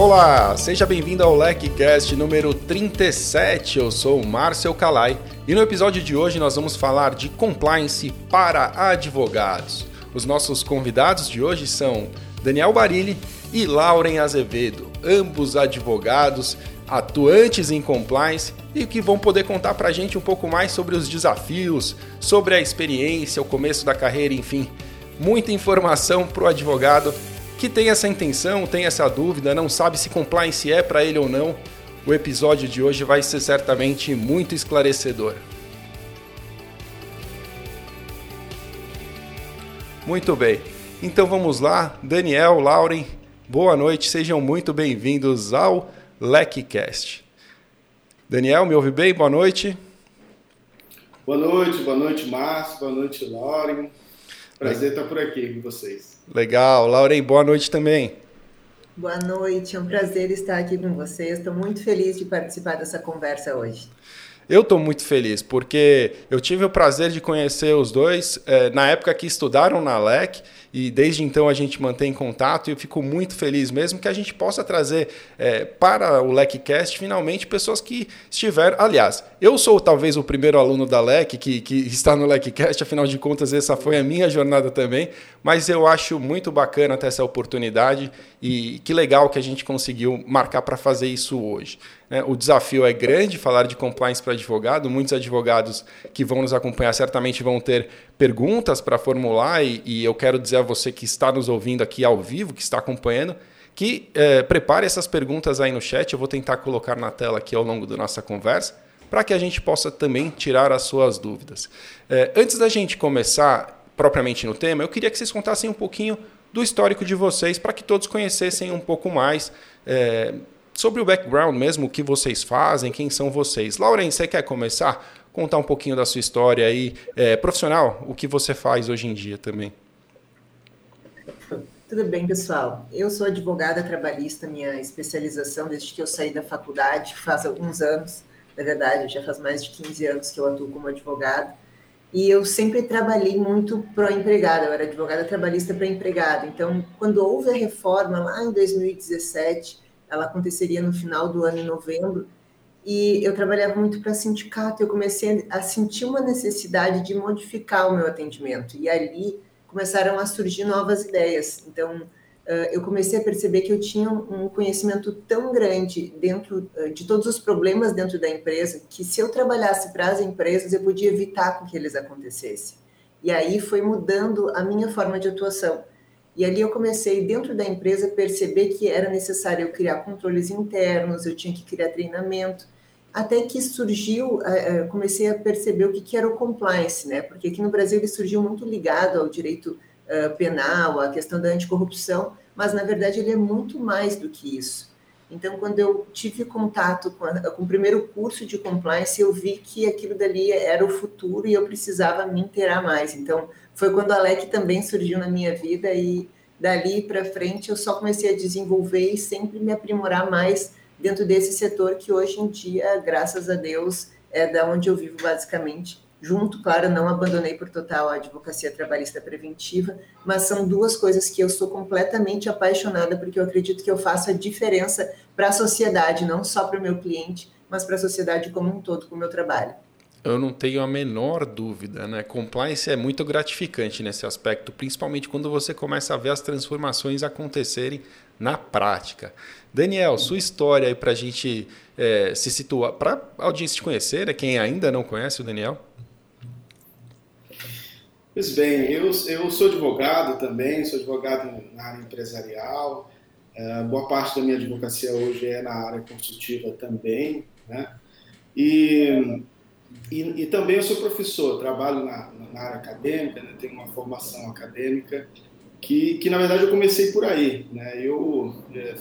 Olá, seja bem-vindo ao LecCast número 37. Eu sou o Márcio Calai e no episódio de hoje nós vamos falar de compliance para advogados. Os nossos convidados de hoje são Daniel Barilli e Lauren Azevedo, ambos advogados atuantes em compliance e que vão poder contar para a gente um pouco mais sobre os desafios, sobre a experiência, o começo da carreira, enfim, muita informação para o advogado que tem essa intenção, tem essa dúvida, não sabe se compliance é para ele ou não. O episódio de hoje vai ser certamente muito esclarecedor. Muito bem. Então vamos lá, Daniel, Lauren, boa noite, sejam muito bem-vindos ao LecCast. Daniel, me ouve bem? Boa noite. Boa noite, boa noite, Márcio, boa noite, Lauren. Prazer estar por aqui com vocês. Legal. Lauren, boa noite também. Boa noite, é um prazer estar aqui com vocês. Estou muito feliz de participar dessa conversa hoje. Eu estou muito feliz, porque eu tive o prazer de conhecer os dois é, na época que estudaram na LEC e desde então a gente mantém contato e eu fico muito feliz mesmo que a gente possa trazer é, para o LECcast finalmente pessoas que estiveram. Aliás, eu sou talvez o primeiro aluno da LEC que, que está no LECcast, afinal de contas, essa foi a minha jornada também, mas eu acho muito bacana ter essa oportunidade e que legal que a gente conseguiu marcar para fazer isso hoje. Né? O desafio é grande falar de compliance para advogado. Muitos advogados que vão nos acompanhar certamente vão ter perguntas para formular, e, e, eu quero dizer a você que está nos ouvindo aqui ao vivo, que está acompanhando, que é, prepare essas perguntas aí no chat. Eu vou tentar colocar na tela aqui ao longo da nossa conversa para que a gente possa também tirar as suas dúvidas. É, antes da gente começar propriamente no tema, eu queria que vocês contassem um pouquinho do histórico de vocês para que todos conhecessem um pouco mais. É, sobre o background mesmo, o que vocês fazem, quem são vocês. Lauren, você quer começar? Contar um pouquinho da sua história aí, é, profissional, o que você faz hoje em dia também. Tudo bem, pessoal. Eu sou advogada trabalhista, minha especialização desde que eu saí da faculdade, faz alguns anos, na verdade, já faz mais de 15 anos que eu atuo como advogada. E eu sempre trabalhei muito pró-empregada, eu era advogada trabalhista para empregado. Então, quando houve a reforma lá em 2017, ela aconteceria no final do ano, em novembro, e eu trabalhava muito para sindicato, eu comecei a sentir uma necessidade de modificar o meu atendimento, e ali começaram a surgir novas ideias. Então, eu comecei a perceber que eu tinha um conhecimento tão grande dentro de todos os problemas dentro da empresa, que se eu trabalhasse para as empresas, eu podia evitar que eles acontecessem. E aí foi mudando a minha forma de atuação. E ali eu comecei, dentro da empresa, perceber que era necessário eu criar controles internos, eu tinha que criar treinamento, até que surgiu, eh, eh, comecei a perceber o que era o compliance, né? Porque aqui no Brasil ele surgiu muito ligado ao direito eh, penal, à questão da anticorrupção, mas na verdade ele é muito mais do que isso. Então, quando eu tive contato com, a, com, o primeiro curso de compliance, eu vi que aquilo dali era o futuro e eu precisava me inteirar mais. Então, foi quando a LEC também surgiu na minha vida e dali para frente eu só comecei a desenvolver e sempre me aprimorar mais dentro desse setor que hoje em dia, graças a Deus, é da onde eu vivo basicamente. Junto, claro, não abandonei por total a advocacia trabalhista preventiva, mas são duas coisas que eu sou completamente apaixonada porque eu acredito que eu faço a diferença para a sociedade, não só para o meu cliente, mas para a sociedade como um todo com o meu trabalho. Eu não tenho a menor dúvida, né? Compliance é muito gratificante nesse aspecto, principalmente quando você começa a ver as transformações acontecerem na prática. Daniel, sua história aí para a gente é, se situar, para a audiência te conhecer, né? quem ainda não conhece o Daniel? Pois bem, eu, eu sou advogado também, sou advogado na área empresarial. É, boa parte da minha advocacia hoje é na área consultiva também, né? E e, e, também eu sou professor, trabalho na, na área acadêmica, né, tenho uma formação acadêmica, que, que na verdade eu comecei por aí. Né? Eu é,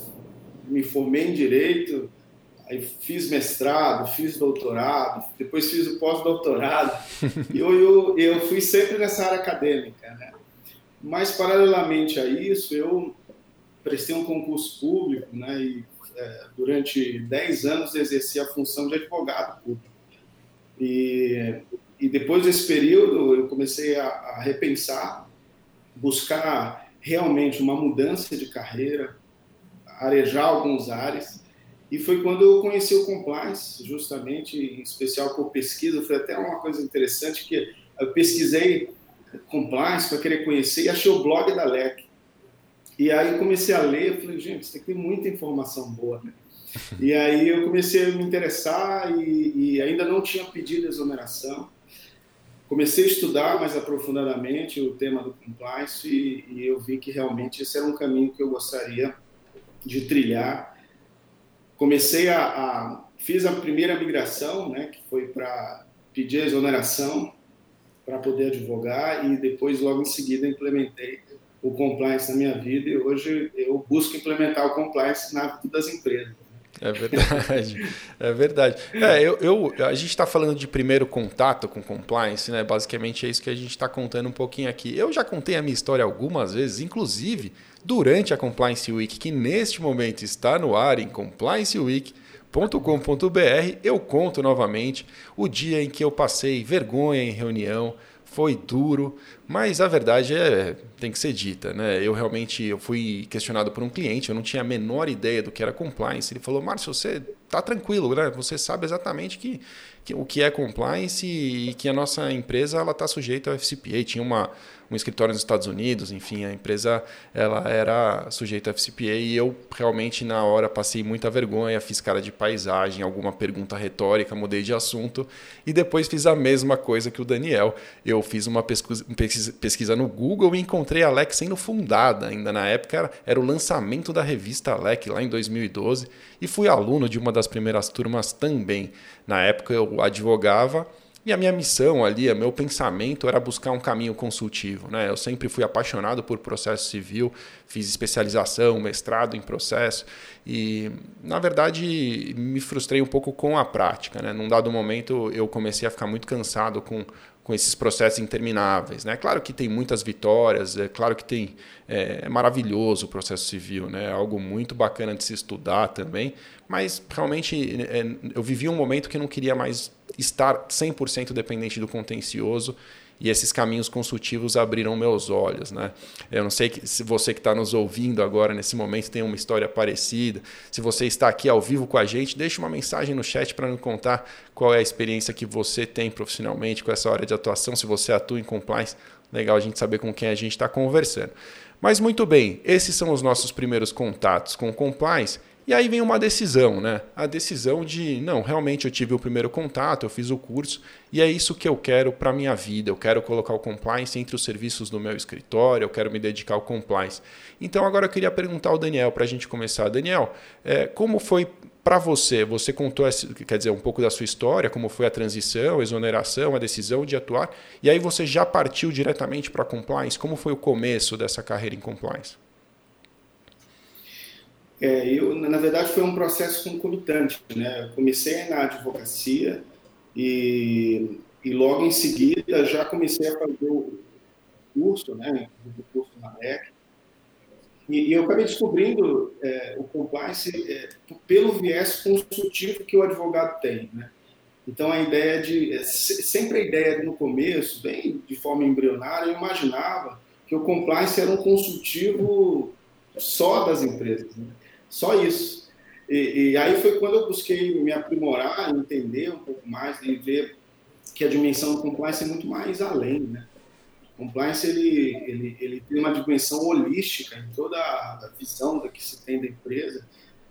me formei em Direito, aí fiz mestrado, fiz doutorado, depois fiz o pós-doutorado, e eu, eu, eu fui sempre nessa área acadêmica. Né? Mas, paralelamente a isso, eu prestei um concurso público né, e é, durante 10 anos exerci a função de advogado público. E, e depois desse período eu comecei a, a repensar, buscar realmente uma mudança de carreira, arejar alguns ares. E foi quando eu conheci o compliance, justamente, em especial por pesquisa. Foi até uma coisa interessante que eu pesquisei compliance para querer conhecer e achei o blog da LEC. E aí comecei a ler, falei, gente, isso aqui tem muita informação boa. Né? E aí eu comecei a me interessar e, e ainda não tinha pedido exoneração. Comecei a estudar mais aprofundadamente o tema do compliance e, e eu vi que realmente esse era um caminho que eu gostaria de trilhar. Comecei a, a fiz a primeira migração, né, que foi para pedir exoneração para poder advogar e depois logo em seguida implementei o compliance na minha vida e hoje eu busco implementar o compliance na vida das empresas. É verdade, é verdade. É, eu, eu, a gente está falando de primeiro contato com compliance, né? Basicamente é isso que a gente está contando um pouquinho aqui. Eu já contei a minha história algumas vezes, inclusive durante a Compliance Week, que neste momento está no ar em complianceweek.com.br. Eu conto novamente o dia em que eu passei vergonha em reunião, foi duro, mas a verdade é tem que ser dita, né? Eu realmente eu fui questionado por um cliente, eu não tinha a menor ideia do que era compliance. Ele falou: "Márcio, você tá tranquilo, né? Você sabe exatamente que, que o que é compliance e que a nossa empresa ela tá sujeita ao FCPA. Tinha uma um escritório nos Estados Unidos, enfim, a empresa ela era sujeita a FCPA e eu realmente na hora passei muita vergonha, fiz cara de paisagem, alguma pergunta retórica, mudei de assunto e depois fiz a mesma coisa que o Daniel. Eu fiz uma pesquisa, pesquisa no Google e encontrei a LEC sendo fundada, ainda na época era, era o lançamento da revista LEC lá em 2012 e fui aluno de uma das primeiras turmas também. Na época eu advogava e a minha missão ali, meu pensamento era buscar um caminho consultivo. Né? Eu sempre fui apaixonado por processo civil, fiz especialização, mestrado em processo e, na verdade, me frustrei um pouco com a prática. Né? Num dado momento, eu comecei a ficar muito cansado com, com esses processos intermináveis. Né? Claro que tem muitas vitórias, é claro que tem é, é, maravilhoso o processo civil, né? é algo muito bacana de se estudar também, mas realmente é, eu vivi um momento que não queria mais estar 100% dependente do contencioso e esses caminhos consultivos abriram meus olhos. Né? Eu não sei se você que está nos ouvindo agora nesse momento tem uma história parecida. Se você está aqui ao vivo com a gente, deixe uma mensagem no chat para nos contar qual é a experiência que você tem profissionalmente com essa área de atuação, se você atua em compliance. Legal a gente saber com quem a gente está conversando. Mas muito bem, esses são os nossos primeiros contatos com compliance. E aí vem uma decisão, né? A decisão de, não, realmente eu tive o primeiro contato, eu fiz o curso e é isso que eu quero para minha vida. Eu quero colocar o compliance entre os serviços do meu escritório, eu quero me dedicar ao compliance. Então agora eu queria perguntar ao Daniel para a gente começar. Daniel, é, como foi para você? Você contou, quer dizer, um pouco da sua história, como foi a transição, a exoneração, a decisão de atuar, e aí você já partiu diretamente para compliance? Como foi o começo dessa carreira em compliance? É, eu, na verdade, foi um processo concomitante. Né? Eu comecei na advocacia e, e logo em seguida já comecei a fazer o curso, né? o curso na LEC. E, e eu acabei descobrindo é, o compliance é, pelo viés consultivo que o advogado tem. Né? Então, a ideia de. É, sempre a ideia no começo, bem de forma embrionária, eu imaginava que o compliance era um consultivo só das empresas. Né? Só isso. E, e, aí foi quando eu busquei me aprimorar, entender um pouco mais e ver que a dimensão do compliance é muito mais além, né? O compliance ele, ele, ele tem uma dimensão holística em toda a visão da que se tem da empresa.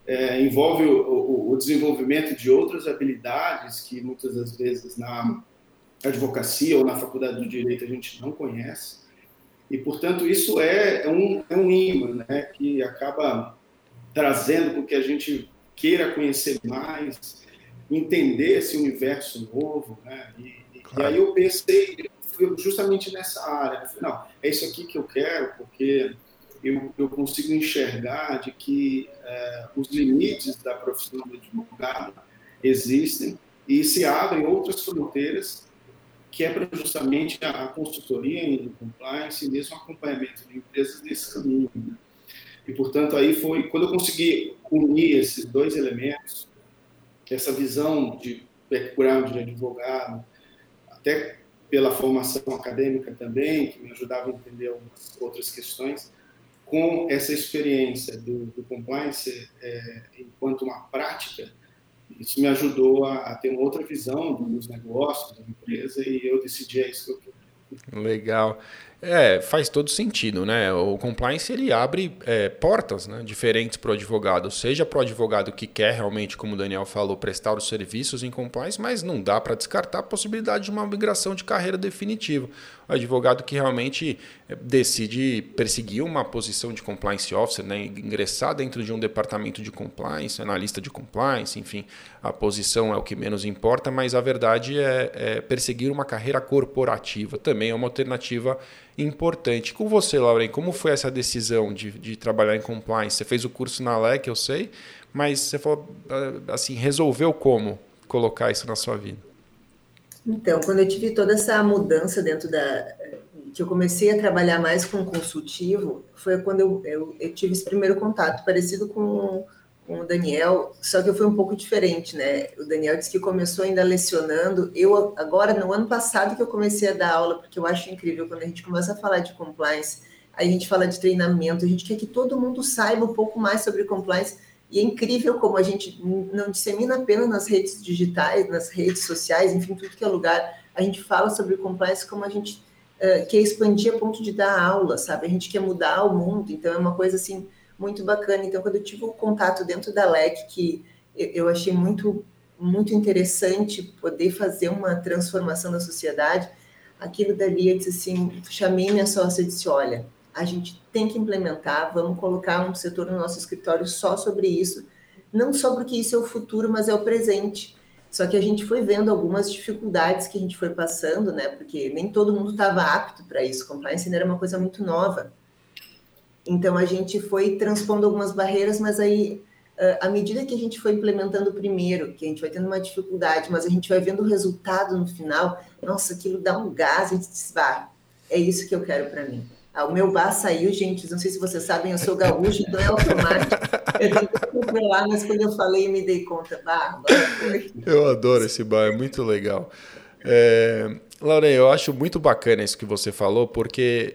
É, envolve o, o, o, desenvolvimento de outras habilidades que muitas das vezes na advocacia ou na faculdade de direito a gente não conhece. E, portanto, isso é, é um, é um imã né, que acaba trazendo com que a gente queira conhecer mais, entender esse universo novo, né? E, claro. e aí eu pensei justamente nessa área. Eu falei, não, é isso aqui que eu quero, porque eu, eu consigo enxergar de que é, os limites da profissão do advogado existem e se abrem outras fronteiras que é para justamente a consultoria em compliance e mesmo acompanhamento de empresas nesse caminho. Né? E, portanto, aí foi quando eu consegui unir esses dois elementos, essa visão de background de advogado, até pela formação acadêmica também, que me ajudava a entender algumas outras questões, com essa experiência do, do compliance é, enquanto uma prática, isso me ajudou a, a, ter uma outra visão dos negócios, da empresa, e eu decidi é isso que eu. Legal. É, faz todo sentido, né? O compliance ele abre é, portas né, diferentes para o advogado, seja para o advogado que quer realmente, como o Daniel falou, prestar os serviços em compliance, mas não dá para descartar a possibilidade de uma migração de carreira definitiva. Advogado que realmente é, decide perseguir uma posição de compliance officer, né, ingressar dentro de um departamento de compliance, analista de compliance, enfim, a posição é o que menos importa, mas a verdade é, é perseguir uma carreira corporativa também é uma alternativa importante. Com você, Lauren, como foi essa decisão de, de trabalhar em compliance? Você fez o curso na LEC, eu sei, mas você falou ah, assim, resolveu como colocar isso na sua vida? Então, quando eu tive toda essa mudança dentro da. que eu comecei a trabalhar mais com consultivo, foi quando eu, eu, eu tive esse primeiro contato, parecido com com o Daniel, só que eu fui um pouco diferente, né? O Daniel disse que começou ainda lecionando. Eu, agora, no ano passado, que eu comecei a dar aula, porque eu acho incrível quando a gente começa a falar de compliance, a gente fala de treinamento, a gente quer que todo mundo saiba um pouco mais sobre compliance. E é incrível como a gente não dissemina apenas nas redes digitais, nas redes sociais, enfim, tudo que é lugar. A gente fala sobre compliance como a gente uh, quer expandir a ponto de dar aula, sabe? A gente quer mudar o mundo. Então, é uma coisa assim muito bacana. Então, quando eu tive o um contato dentro da LEC, que eu achei muito, muito interessante poder fazer uma transformação da sociedade, aquilo dali eu disse assim, chamei minha sócia e disse, olha, a gente tem que implementar, vamos colocar um setor no nosso escritório só sobre isso, não só porque isso é o futuro, mas é o presente. Só que a gente foi vendo algumas dificuldades que a gente foi passando, né? Porque nem todo mundo estava apto para isso. Compliance era uma coisa muito nova. Então a gente foi transpondo algumas barreiras, mas aí à medida que a gente foi implementando primeiro, que a gente vai tendo uma dificuldade, mas a gente vai vendo o resultado no final, nossa, aquilo dá um gás, a gente diz, é isso que eu quero para mim. Ah, o meu bar saiu, gente, não sei se vocês sabem, eu sou gaúcho, então é automático. Eu tentei lá, mas quando eu falei, me dei conta, bah, Eu adoro esse bar, é muito legal. É, Lauren, eu acho muito bacana isso que você falou, porque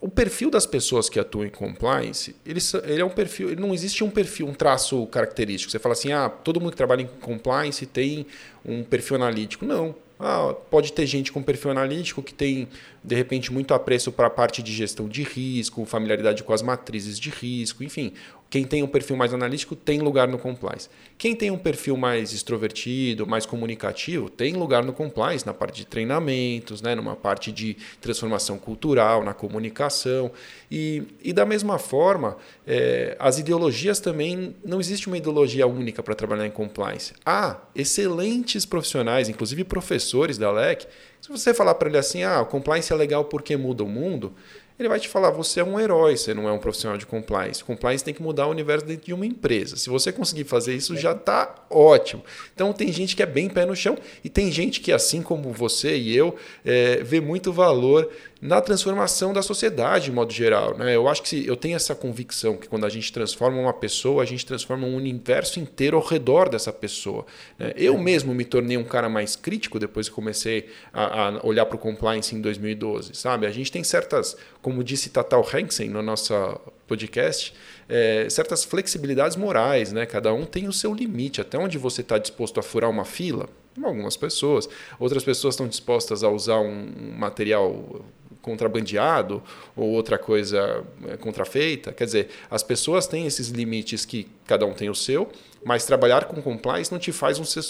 o perfil das pessoas que atuam em compliance, ele, ele é um perfil, ele não existe um perfil, um traço característico. Você fala assim, ah, todo mundo que trabalha em compliance tem um perfil analítico. Não. Ah, pode ter gente com perfil analítico que tem, de repente, muito apreço para a parte de gestão de risco, familiaridade com as matrizes de risco, enfim. Quem tem um perfil mais analítico tem lugar no compliance. Quem tem um perfil mais extrovertido, mais comunicativo, tem lugar no compliance, na parte de treinamentos, né, numa parte de transformação cultural, na comunicação. E, e da mesma forma, é, as ideologias também, não existe uma ideologia única para trabalhar em compliance. Há excelentes profissionais, inclusive professores da LEC, se você falar para ele assim, ah, o compliance é legal porque muda o mundo, ele vai te falar: você é um herói, você não é um profissional de compliance. Compliance tem que mudar o universo dentro de uma empresa. Se você conseguir fazer isso, já está ótimo. Então, tem gente que é bem pé no chão e tem gente que, assim como você e eu, é, vê muito valor na transformação da sociedade, de modo geral. Né? Eu acho que eu tenho essa convicção que quando a gente transforma uma pessoa, a gente transforma um universo inteiro ao redor dessa pessoa. Né? Eu mesmo me tornei um cara mais crítico depois que comecei a, a olhar para o compliance em 2012. Sabe? A gente tem certas, como disse Tatal Hansen no nosso podcast, é, certas flexibilidades morais. Né? Cada um tem o seu limite, até onde você está disposto a furar uma fila. Algumas pessoas. Outras pessoas estão dispostas a usar um material contrabandeado ou outra coisa é, contrafeita. Quer dizer, as pessoas têm esses limites que cada um tem o seu, mas trabalhar com compliance não te faz um ser,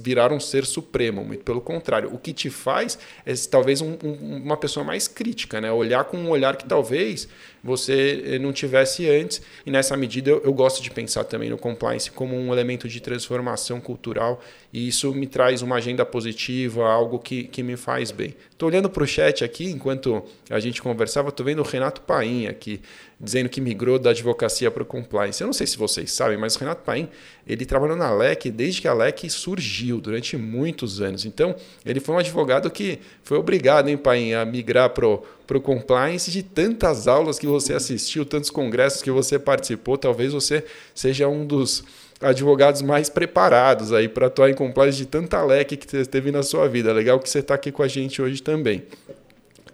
virar um ser supremo, muito pelo contrário. O que te faz é talvez um, um, uma pessoa mais crítica, né? olhar com um olhar que talvez você eh, não tivesse antes. E nessa medida eu, eu gosto de pensar também no compliance como um elemento de transformação cultural e isso me traz uma agenda positiva, algo que, que me faz bem. Estou olhando para o chat aqui, enquanto a gente conversava, estou vendo o Renato Paim aqui dizendo que migrou da advocacia para o compliance. Eu não sei se vocês sabem, mas o Renato Paim, ele trabalhou na LEC desde que a LEC surgiu, durante muitos anos. Então, ele foi um advogado que foi obrigado, hein, Paim, a migrar para o compliance de tantas aulas que você assistiu, tantos congressos que você participou. Talvez você seja um dos advogados mais preparados aí para atuar em compliance de tanta LEC que você teve na sua vida. Legal que você está aqui com a gente hoje também.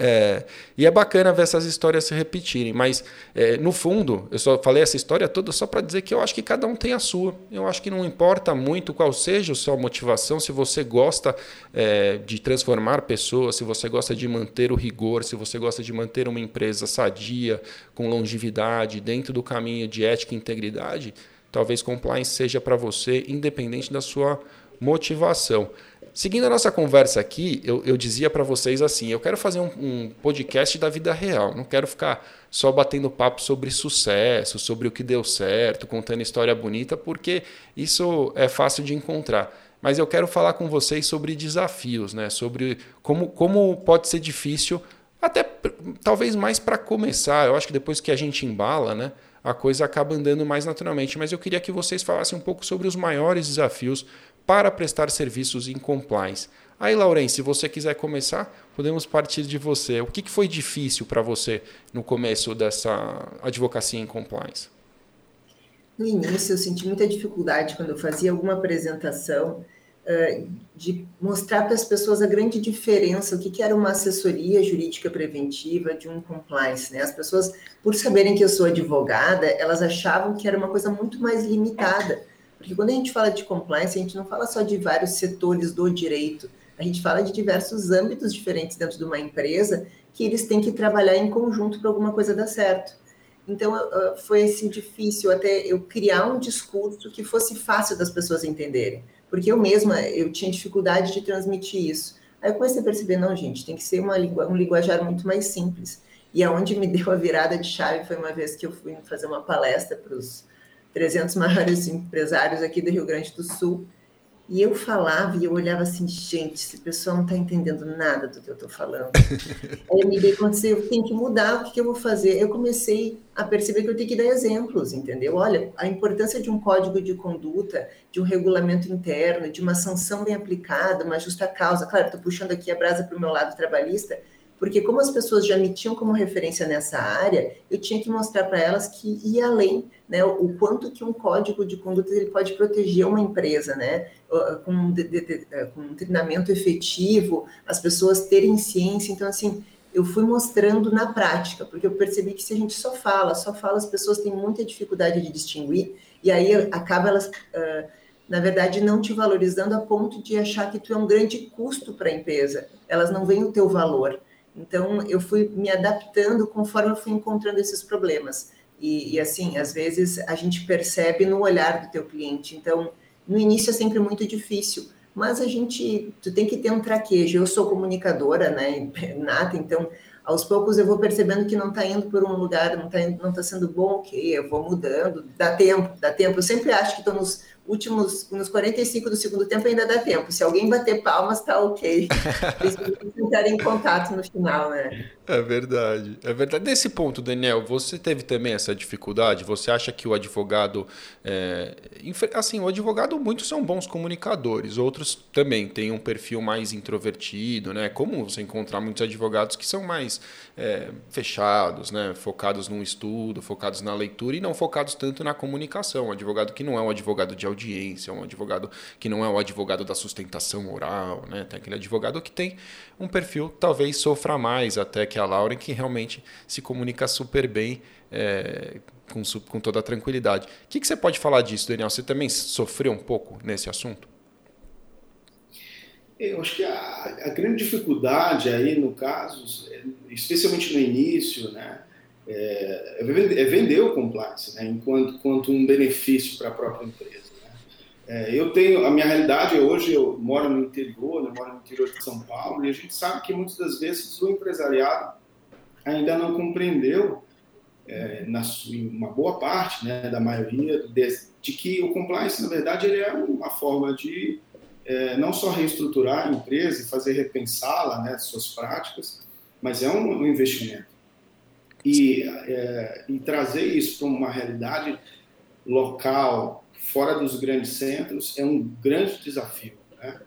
É, e é bacana ver essas histórias se repetirem, mas é, no fundo, eu só falei essa história toda só para dizer que eu acho que cada um tem a sua. Eu acho que não importa muito qual seja a sua motivação, se você gosta é, de transformar pessoas, se você gosta de manter o rigor, se você gosta de manter uma empresa sadia, com longevidade, dentro do caminho de ética e integridade, talvez compliance seja para você, independente da sua motivação. Seguindo a nossa conversa aqui, eu, eu dizia para vocês assim: eu quero fazer um, um, podcast da vida real, não quero ficar só batendo papo sobre sucesso, sobre o que deu certo, contando história bonita, porque isso é fácil de encontrar. Mas eu quero falar com vocês sobre desafios, né? sobre como, como pode ser difícil, até talvez mais para começar. Eu acho que depois que a gente embala, né? a coisa acaba andando mais naturalmente. Mas eu queria que vocês falassem um pouco sobre os maiores desafios para prestar serviços em compliance. Aí, Lauren, se você quiser começar, podemos partir de você. O que foi difícil para você no começo dessa advocacia em compliance? No início, eu senti muita dificuldade quando eu fazia alguma apresentação de mostrar para as pessoas a grande diferença, o que, que era uma assessoria jurídica preventiva de um compliance. Né? As pessoas, por saberem que eu sou advogada, elas achavam que era uma coisa muito mais limitada. Porque quando a gente fala de compliance, a gente não fala só de vários setores do direito, a gente fala de diversos âmbitos diferentes dentro de uma empresa que eles têm que trabalhar em conjunto para alguma coisa dar certo. Então, foi assim, difícil até eu criar um discurso que fosse fácil das pessoas entenderem. Porque eu mesma, eu tinha dificuldade de transmitir isso. Aí eu comecei a perceber, não, gente, tem que ser uma um linguajar muito mais simples. E aonde me deu a virada de chave foi uma vez que eu fui fazer uma palestra para os 300 maiores empresários aqui do Rio Grande do Sul. E eu falava e eu olhava assim, gente, esse pessoal não está entendendo nada do que eu estou falando. Aí eu me dei conta, eu tenho que mudar, o que, que, eu vou fazer? Eu comecei a perceber que eu tenho que dar exemplos, entendeu? Olha, a importância de um código de conduta, de um regulamento interno, de uma sanção bem aplicada, uma justa causa. Claro, estou puxando aqui a brasa para o meu lado trabalhista, porque como as pessoas já me tinham como referência nessa área, eu tinha que mostrar para elas que ia além, né, o quanto que um código de conduta ele pode proteger uma empresa, né, com, de, de, é, com um treinamento efetivo, as pessoas terem ciência, então assim, eu fui mostrando na prática, porque eu percebi que se a gente só fala, só fala, as pessoas têm muita dificuldade de distinguir, e aí acaba elas, uh, na verdade, não te valorizando a ponto de achar que tu é um grande custo para a empresa, elas não veem o teu valor. Então, eu fui me adaptando conforme eu fui encontrando esses problemas. E, e, assim, às vezes a gente percebe no olhar do teu cliente. Então, no início é sempre muito difícil, mas a gente, tu tem que ter um traquejo. Eu sou comunicadora, né, nata, então aos poucos eu vou percebendo que não está indo por um lugar, não está não tá sendo bom, ok, eu vou mudando, dá tempo, dá tempo. Eu sempre acho que estou nos últimos, nos 45 do segundo tempo ainda dá tempo. Se alguém bater palmas, tá ok. Eles entrar em contato no final, né? É verdade. É verdade. Nesse ponto, Daniel, você teve também essa dificuldade? Você acha que o advogado. É... Assim, o advogado, muitos são bons comunicadores, outros também têm um perfil mais introvertido, né? Como você encontrar muitos advogados que são mais é, fechados, né? Focados no estudo, focados na leitura e não focados tanto na comunicação. Um advogado que não é um advogado de audiência, um advogado que não é o advogado da sustentação oral, né? Tem aquele advogado que tem um perfil talvez sofra mais até que a Lauren, que realmente se comunica super bem, é, com, com toda a tranquilidade. O que, que você pode falar disso, Daniel? Você também sofreu um pouco nesse assunto? Eu acho que a, a grande dificuldade aí, no caso, especialmente no início, né, é, é vender o compliance, né, enquanto, enquanto um benefício para a própria empresa. É, eu tenho, a minha realidade hoje, eu moro no interior, né, moro no interior de São Paulo, e a gente sabe que muitas das vezes o empresariado ainda não compreendeu, é, na uma boa parte, né, da maioria, de, de, que o compliance, na verdade, ele é uma forma de é, não só reestruturar a empresa e fazer repensá-la, né, suas práticas, mas é um, um investimento. E, é, e trazer isso para uma realidade local, fora dos grandes centros, é um grande desafio. Né?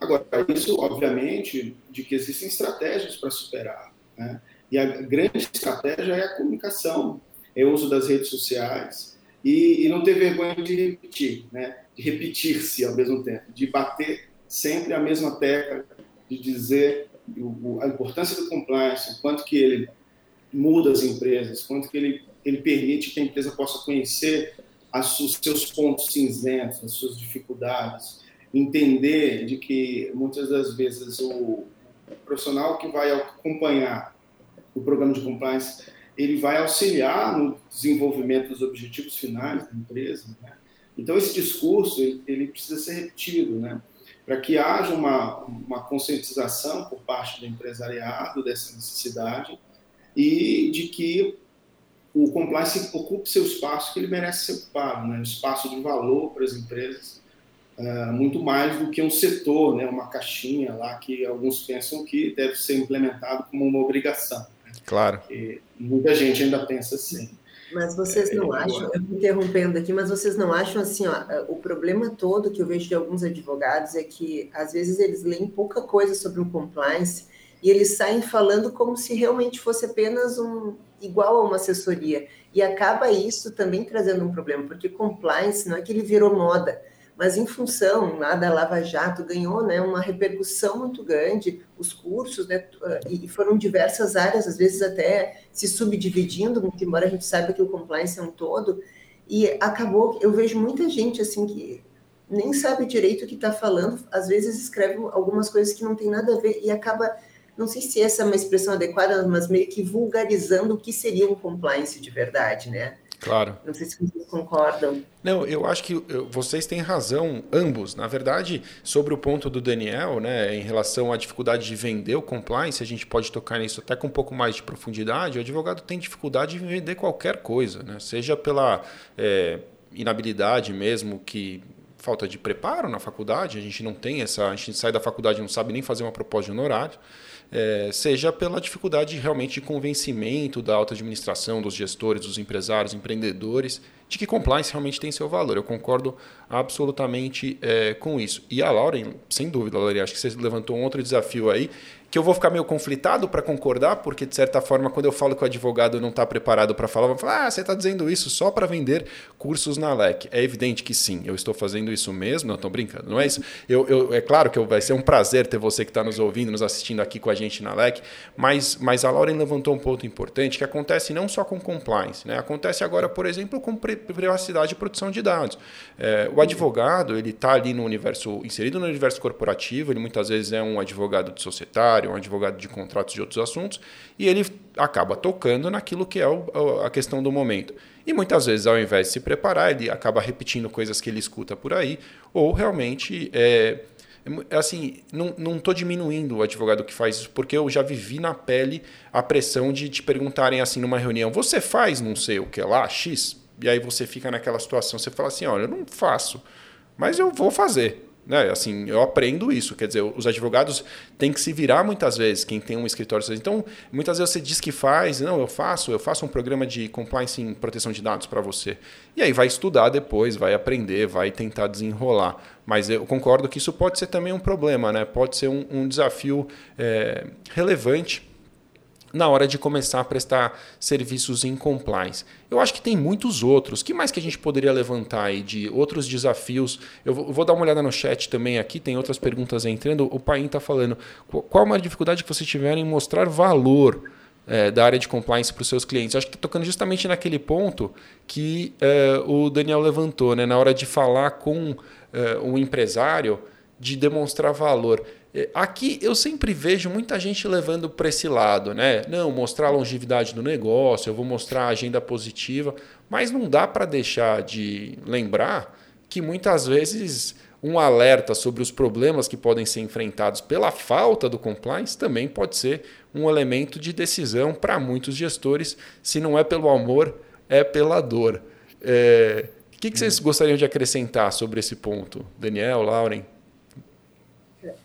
Agora, isso, obviamente, de que existem estratégias para superar. Né? E a grande estratégia é a comunicação, é o uso das redes sociais e, e não ter vergonha de repetir, né? de repetir-se ao mesmo tempo, de bater sempre a mesma tecla, de dizer a importância do compliance, quanto que ele muda as empresas, quanto que ele, ele permite que a empresa possa conhecer as, os seus pontos cinzentos, as suas dificuldades, entender de que muitas das vezes o profissional que vai acompanhar o programa de compliance ele vai auxiliar no desenvolvimento dos objetivos finais da empresa. Né? Então esse discurso ele, ele, precisa ser repetido, né? para que haja uma, uma conscientização por parte do empresariado dessa necessidade e de que o compliance ocupe seu espaço que ele merece ser ocupado, né? um espaço de valor para as empresas, uh, muito mais do que um setor, né? uma caixinha lá que alguns pensam que deve ser implementado como uma obrigação. Né? Claro. Porque muita gente ainda pensa assim. Mas vocês não é, acham, eu me interrompendo aqui, mas vocês não acham assim, ó, o problema todo que eu vejo de alguns advogados é que às vezes eles leem pouca coisa sobre o compliance e eles saem falando como se realmente fosse apenas um igual a uma assessoria. E acaba isso também trazendo um problema, porque compliance não é que ele virou moda, mas em função lá da Lava Jato ganhou né, uma repercussão muito grande, os cursos, né, e foram diversas áreas, às vezes até se subdividindo, muito embora a gente saiba que o compliance é um todo, e acabou, eu vejo muita gente assim que nem sabe direito o que está falando, às vezes escreve algumas coisas que não tem nada a ver e acaba não sei se essa é uma expressão adequada, mas meio que vulgarizando o que seria um compliance de verdade, né? Claro. Não sei se vocês concordam. Não, eu acho que vocês têm razão, ambos. Na verdade, sobre o ponto do Daniel, né, em relação à dificuldade de vender o compliance, a gente pode tocar nisso até com um pouco mais de profundidade. O advogado tem dificuldade em vender qualquer coisa, né? seja pela é, inabilidade mesmo que falta de preparo na faculdade, a gente não tem essa, a gente sai da faculdade e não sabe nem fazer uma proposta de honorário é, seja pela dificuldade realmente de convencimento da alta administração, dos gestores, dos empresários, empreendedores, de que compliance realmente tem seu valor. Eu concordo absolutamente é, com isso. E a Lauren, sem dúvida, Lauren, acho que você levantou um outro desafio aí, que eu vou ficar meio conflitado para concordar, porque de certa forma, quando eu falo que o advogado não está preparado para falar, vão falar: ah, você está dizendo isso só para vender cursos na LEC. É evidente que sim, eu estou fazendo isso mesmo, não estou brincando, não é isso. Eu, eu, é claro que vai ser um prazer ter você que está nos ouvindo, nos assistindo aqui com a gente na LEC, mas, mas a Lauren levantou um ponto importante que acontece não só com compliance, né? acontece agora, por exemplo, com privacidade e proteção de dados. É, o advogado ele está ali no universo, inserido no universo corporativo, ele muitas vezes é um advogado de societário, um advogado de contratos de outros assuntos, e ele acaba tocando naquilo que é o, a questão do momento. E muitas vezes, ao invés de se preparar, ele acaba repetindo coisas que ele escuta por aí, ou realmente. É, é assim, não estou diminuindo o advogado que faz isso, porque eu já vivi na pele a pressão de te perguntarem assim numa reunião: você faz não sei o que lá, X? E aí você fica naquela situação, você fala assim: olha, eu não faço, mas eu vou fazer. Né? Assim, eu aprendo isso. Quer dizer, os advogados têm que se virar muitas vezes, quem tem um escritório. Então, muitas vezes você diz que faz, não, eu faço, eu faço um programa de compliance em proteção de dados para você. E aí vai estudar depois, vai aprender, vai tentar desenrolar. Mas eu concordo que isso pode ser também um problema, né? pode ser um, um desafio é, relevante na hora de começar a prestar serviços em compliance. Eu acho que tem muitos outros. que mais que a gente poderia levantar aí de outros desafios? Eu vou dar uma olhada no chat também aqui, tem outras perguntas entrando. O Paim está falando, qual a maior dificuldade que você tiver em mostrar valor é, da área de compliance para os seus clientes? Eu acho que está tocando justamente naquele ponto que é, o Daniel levantou, né? na hora de falar com é, um empresário, de demonstrar valor. É, aqui eu sempre vejo muita gente levando para esse lado, né? Não, mostrar a longevidade do negócio, eu vou mostrar a agenda positiva, mas não dá para deixar de lembrar que muitas vezes um alerta sobre os problemas que podem ser enfrentados pela falta do compliance também pode ser um elemento de decisão para muitos gestores, se não é pelo amor, é pela dor. É... O que, que vocês gostariam de acrescentar sobre esse ponto? Daniel, Lauren?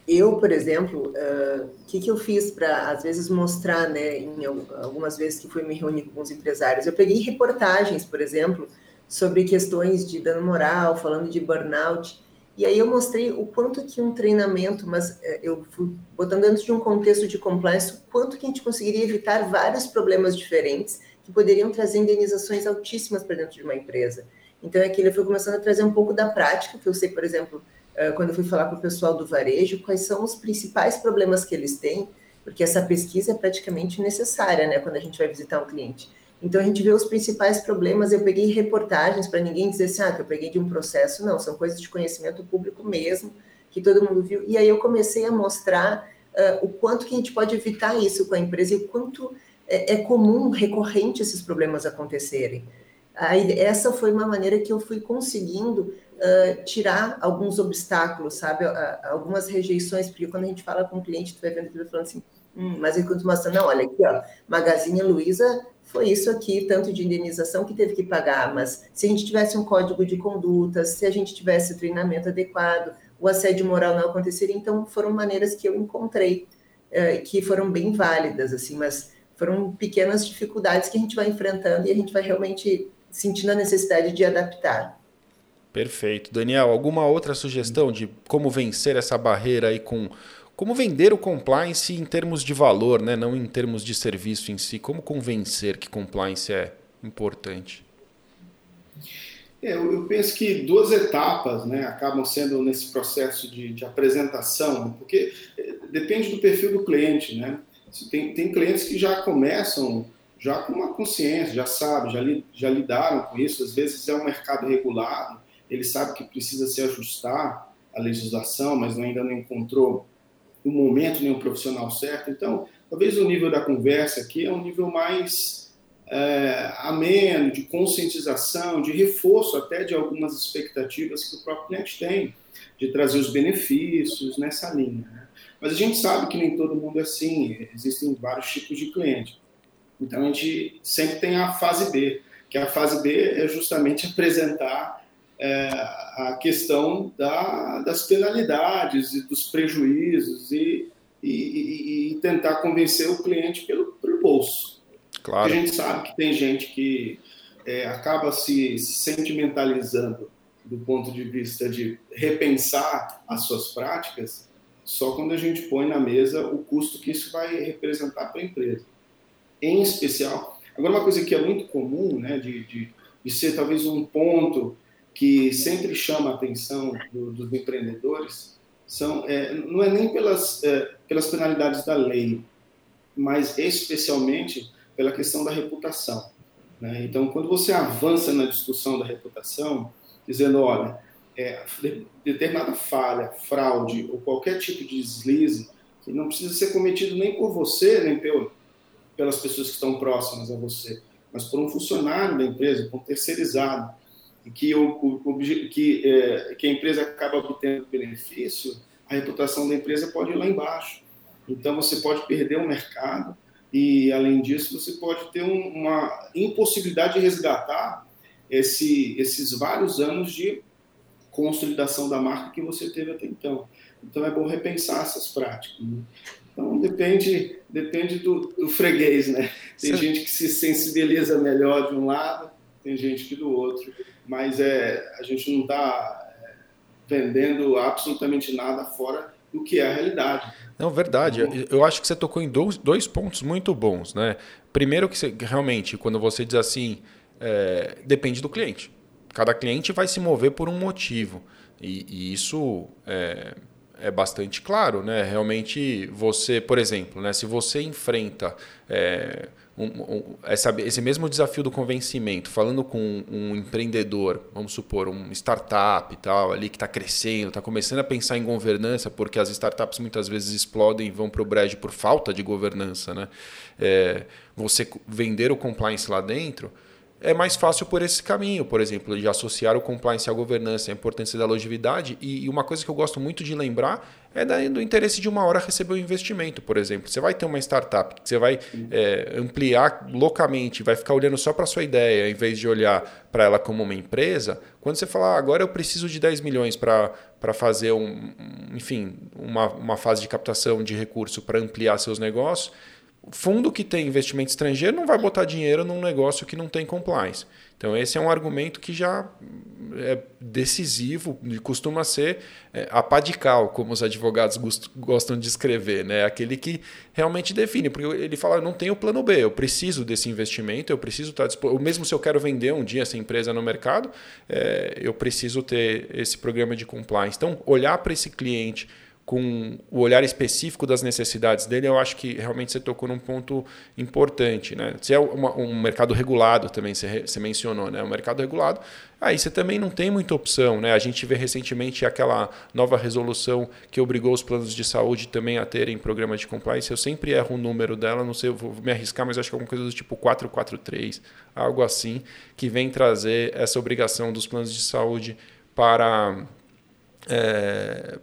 Eu, por exemplo, o uh, que, que eu fiz para, às vezes, mostrar, né, em algumas vezes que fui me reunir com alguns empresários, eu peguei reportagens, por exemplo, sobre questões de dano moral, falando de burnout, e aí eu mostrei o quanto que um treinamento, mas uh, eu fui botando dentro de um contexto de compliance, o quanto que a gente conseguiria evitar vários problemas diferentes que poderiam trazer indenizações altíssimas para dentro de uma empresa. Então, aquilo eu fui começando a trazer um pouco da prática, que eu sei, por exemplo, eh, quando eu fui falar com o pessoal do varejo, quais são os principais problemas que eles têm. porque essa pesquisa é praticamente necessária, né, quando a gente vai visitar um cliente. Então a gente vê os principais problemas. Eu peguei reportagens para ninguém dizer assim, ah, que eu peguei de um processo. Não, são coisas de conhecimento público mesmo, que todo mundo viu. E aí eu comecei a mostrar uh, o quanto que a gente pode evitar isso com a empresa e o quanto é, é comum, recorrente esses problemas acontecerem. Aí, essa foi uma maneira que eu fui conseguindo uh, tirar alguns obstáculos, sabe? Algumas rejeições, porque quando a gente fala com o cliente, tu vai vendo aquilo falando assim, hum, mas enquanto mostra, não, olha aqui, ó, Magazine Luiza foi isso aqui, tanto de indenização que teve que pagar, mas se a gente tivesse um código de conduta, se a gente tivesse treinamento adequado, o assédio moral não aconteceria, então foram maneiras que eu encontrei uh, que foram bem válidas, assim, mas foram pequenas dificuldades que a gente vai enfrentando e a gente vai realmente sentindo a necessidade de adaptar. Perfeito. Daniel, alguma outra sugestão de como vencer essa barreira aí com. Como vender o compliance em termos de valor, né? não em termos de serviço em si? Como convencer que compliance é importante? É, eu penso que duas etapas né, acabam sendo nesse processo de, de apresentação, porque eh, depende do perfil do cliente. Né? Tem, tem clientes que já começam já com uma consciência, já sabe, já, li, já lidaram com isso. Às vezes é um mercado regulado, ele sabe que precisa se ajustar à legislação, mas ainda não encontrou o momento nem o profissional certo. Então, talvez o nível da conversa aqui é um nível mais é, ameno, de conscientização, de reforço até de algumas expectativas que o próprio cliente tem, de trazer os benefícios nessa linha. Né? Mas a gente sabe que nem todo mundo é assim, existem vários tipos de cliente. Então a gente sempre tem a fase B, que a fase B é justamente apresentar é, a questão da, das penalidades e dos prejuízos e, e, e, tentar convencer o cliente pelo, pelo bolso. Claro. a gente sabe que tem gente que é, acaba se sentimentalizando do ponto de vista de repensar as suas práticas só quando a gente põe na mesa o custo que isso vai representar para a empresa em especial. Agora, uma coisa que é muito comum, né, de, de, de ser talvez um ponto que sempre chama a atenção do, dos empreendedores, são, é, não é nem pelas, é, pelas penalidades da lei, mas especialmente pela questão da reputação. Né? Então, quando você avança na discussão da reputação, dizendo, olha, é, determinada falha, fraude ou qualquer tipo de deslize, que não precisa ser cometido nem por você, nem pelo, pelas pessoas que estão próximas a você, mas por um funcionário da empresa, por um terceirizado, que, o, o que, é, que a empresa acaba obtendo benefício, a reputação da empresa pode ir lá embaixo. Então você pode perder o mercado e, além disso, você pode ter um, uma impossibilidade de resgatar esse, esses vários anos de consolidação da marca que você teve até então. Então é bom repensar essas práticas. Né? Então depende, depende do, do freguês, né? Tem Sim. gente que se sensibiliza melhor de um lado, tem gente que do outro, mas é, a gente não está é, vendendo absolutamente nada fora do que é a realidade. Não, verdade. Eu acho que você tocou em dois, dois pontos muito bons, né? Primeiro que você, realmente, quando você diz assim, é, depende do cliente. Cada cliente vai se mover por um motivo. E, e isso é, é bastante claro, né? Realmente você, por exemplo, né, se você enfrenta é, um, um, essa, esse mesmo desafio do convencimento, falando com um empreendedor, vamos supor, um startup e tal, ali que está crescendo, está começando a pensar em governança, porque as startups muitas vezes explodem e vão para o brejo por falta de governança, né? É, você vender o compliance lá dentro é mais fácil por esse caminho, por exemplo, de associar o compliance à governança, a importância da longevidade. E, uma coisa que eu gosto muito de lembrar é do interesse de uma hora receber o um investimento, por exemplo. Você vai ter uma startup você vai é, ampliar loucamente, vai ficar olhando só para a sua ideia, em vez de olhar para ela como uma empresa. Quando você falar, ah, agora eu preciso de 10 milhões para fazer um, enfim, uma, uma fase de captação de recurso para ampliar seus negócios, fundo que tem investimento estrangeiro não vai botar dinheiro num negócio que não tem compliance. Então, esse é um argumento que já é decisivo e costuma ser é, apadical, como os advogados gostam de escrever, né? aquele que realmente define, porque ele fala: não tenho plano B, eu preciso desse investimento, eu preciso estar disposto. Mesmo se eu quero vender um dia essa empresa no mercado, é, eu preciso ter esse programa de compliance. Então, olhar para esse cliente com o olhar específico das necessidades dele, eu acho que realmente você tocou num ponto importante. Né? Se é uma, um mercado regulado também, você, você mencionou, né? um mercado regulado, aí você também não tem muita opção. Né? A gente vê recentemente aquela nova resolução que obrigou os planos de saúde também a terem programa de compliance. Eu sempre erro o número dela, não sei, eu vou me arriscar, mas acho que é alguma coisa do tipo 443, algo assim, que vem trazer essa obrigação dos planos de saúde para... É,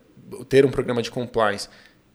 ter um programa de compliance.